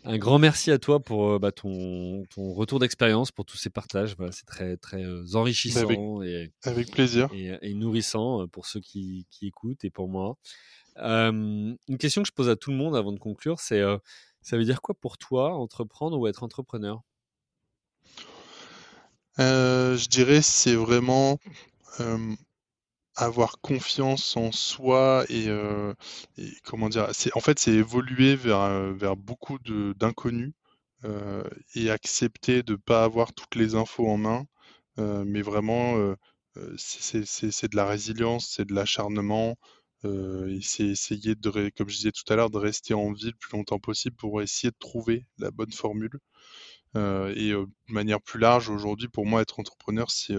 Un grand merci à toi pour euh, bah, ton, ton retour d'expérience, pour tous ces partages. Voilà, c'est très, très Bah, avec, enrichissant et, avec plaisir. et- et nourrissant pour ceux qui, qui écoutent et pour moi. Une question que je pose à tout le monde avant de conclure, c'est ça veut dire quoi pour toi, entreprendre ou être entrepreneur? Je dirais c'est vraiment avoir confiance en soi et, comment dire, c'est en fait c'est évoluer vers vers beaucoup d'inconnus euh, et accepter de pas avoir toutes les infos en main, mais vraiment c'est de la résilience, c'est de l'acharnement. et c'est essayer de, comme je disais tout à l'heure, de rester en vie le plus longtemps possible pour essayer de trouver la bonne formule. Et de manière plus large, aujourd'hui, pour moi, être entrepreneur, c'est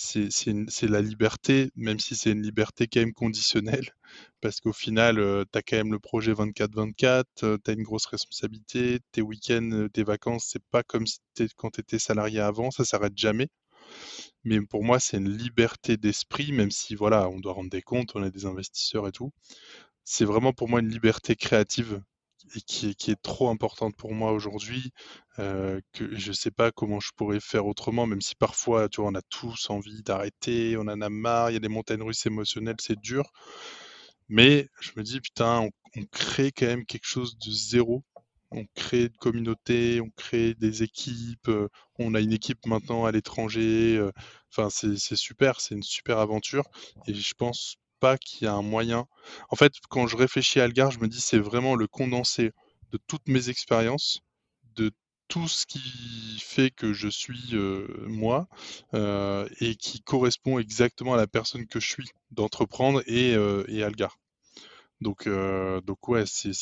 c'est la liberté, même si c'est une liberté quand même conditionnelle, parce qu'au final, tu as quand même le projet 24-24, tu as une grosse responsabilité, tes week-ends, euh, tes vacances, c'est pas comme si quand tu étais salarié avant, ça s'arrête jamais. Mais pour moi, c'est une liberté d'esprit, même si voilà, on doit rendre des comptes, on a des investisseurs et tout. C'est vraiment pour moi une liberté créative et qui est, trop importante pour moi aujourd'hui, euh, que je sais pas comment je pourrais faire autrement, même si parfois, tu vois, on a tous envie d'arrêter, on en a marre, il y a des montagnes russes émotionnelles, c'est dur. Mais je me dis, putain, on, crée quand même quelque chose de zéro. On crée une communauté, on crée des équipes, euh, on a une équipe maintenant à l'étranger. euh, Enfin, c'est super, c'est une super aventure. Et je pense pas qu'il y a un moyen. En fait, quand je réfléchis à Algar, je me dis, c'est vraiment le condensé de toutes mes expériences, de tout ce qui fait que je suis euh, moi euh, et qui correspond exactement à la personne que je suis d'entreprendre et, euh, Algar. Donc, euh, donc ouais, c'est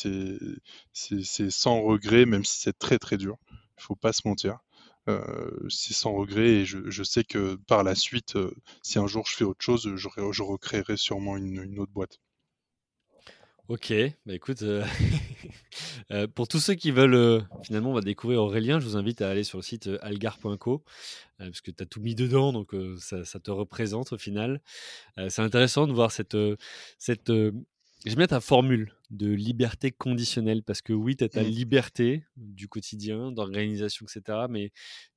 sans regret, même si c'est très très dur. Il faut pas se mentir. Euh, c'est sans regret et je, sais que par la suite, euh, si un jour je fais autre chose, je, ré- je recréerai sûrement une, autre boîte. Ok, bah écoute, euh, pour tous ceux qui veulent finalement on va découvrir Aurélien, je vous invite à aller sur le site algar.co parce que tu as tout mis dedans, donc ça, ça te représente au final. C'est intéressant de voir cette, cette je mets ta formule de liberté conditionnelle parce que oui, tu as ta Mm, liberté du quotidien, d'organisation, etc. Mais,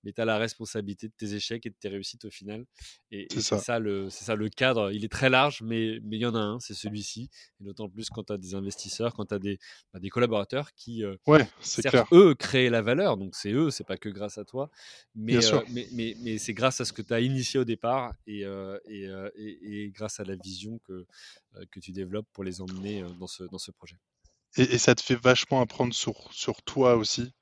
mais tu as la responsabilité de tes échecs et de tes réussites au final. Et, c'est ça. ça, le, c'est ça le cadre. Il est très large, mais mais il y en a un, c'est celui-ci. Et d'autant plus quand tu as des investisseurs, quand tu as des, bah, des collaborateurs qui, euh, Ouais, c'est certes, clair. eux créent la valeur. Donc c'est eux, c'est pas que grâce à toi. Mais, euh, mais, mais, mais c'est grâce à ce que tu as initié au départ et, euh, et, et- grâce à la vision que, que tu développes pour les emmener dans ce, dans ce projet. Et, et ça te fait vachement apprendre sur, sur toi aussi.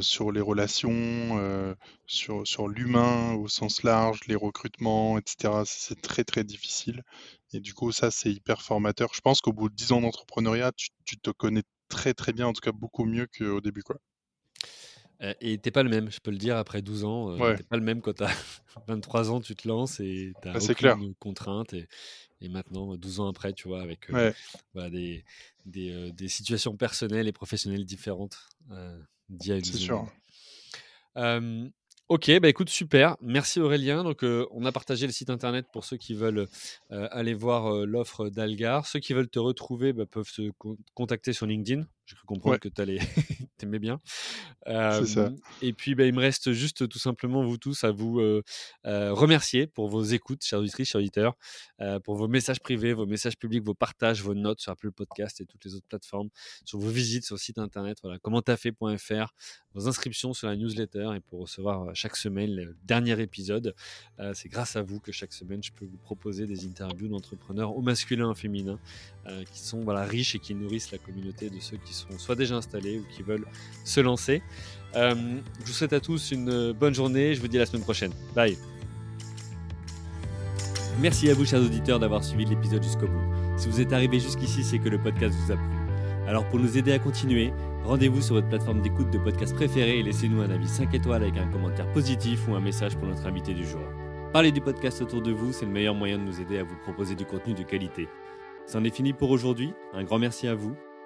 sur les relations, sur, sur l'humain au sens large, les recrutements, etc. C'est très très difficile. Et du coup, ça, c'est hyper formateur. Je pense qu'au bout de 10 ans d'entrepreneuriat, tu, tu, te connais très très bien, en tout cas beaucoup mieux qu'au début. Quoi. Euh, et t'es pas le même, je peux le dire, après 12 ans. Euh, t'es pas le même quand tu as 23 ans, tu te lances et tu bah, aucune contrainte. Et, et, maintenant, 12 ans après, tu vois, avec euh, des, des, des, situations personnelles et professionnelles différentes d'il y a une C'est sûr. Ok, bah écoute, super. Merci Aurélien. Donc, euh, on a partagé le site internet pour ceux qui veulent euh, aller voir euh, l'offre d'Algar. Ceux qui veulent te retrouver bah, peuvent se contacter sur LinkedIn. J'ai cru comprendre que tu aimais bien. ça. Et puis, bah, il me reste juste tout simplement, vous tous, à vous remercier pour vos écoutes, chers auditrices, chers auditeurs, pour vos messages privés, vos messages publics, vos partages, vos notes sur Apple Podcast et toutes les autres plateformes, sur vos visites sur le site internet, voilà, commenttafait.fr, vos inscriptions sur la newsletter et pour recevoir chaque semaine le dernier épisode. C'est grâce à vous que chaque semaine, je peux vous proposer des interviews d'entrepreneurs au masculin et au féminin qui sont voilà, riches et qui nourrissent la communauté de ceux qui sont soit déjà installés ou qui veulent se lancer. Euh, je vous souhaite à tous une bonne journée. Je vous dis à la semaine prochaine. Bye. Merci à vous, chers auditeurs, d'avoir suivi l'épisode jusqu'au bout. Si vous êtes arrivé jusqu'ici, c'est que le podcast vous a plu. Alors, pour nous aider à continuer, rendez-vous sur votre plateforme d'écoute de podcast préférée et laissez-nous un avis 5 étoiles avec un commentaire positif ou un message pour notre invité du jour. Parlez du podcast autour de vous, c'est le meilleur moyen de nous aider à vous proposer du contenu de qualité. C'en est fini pour aujourd'hui. Un grand merci à vous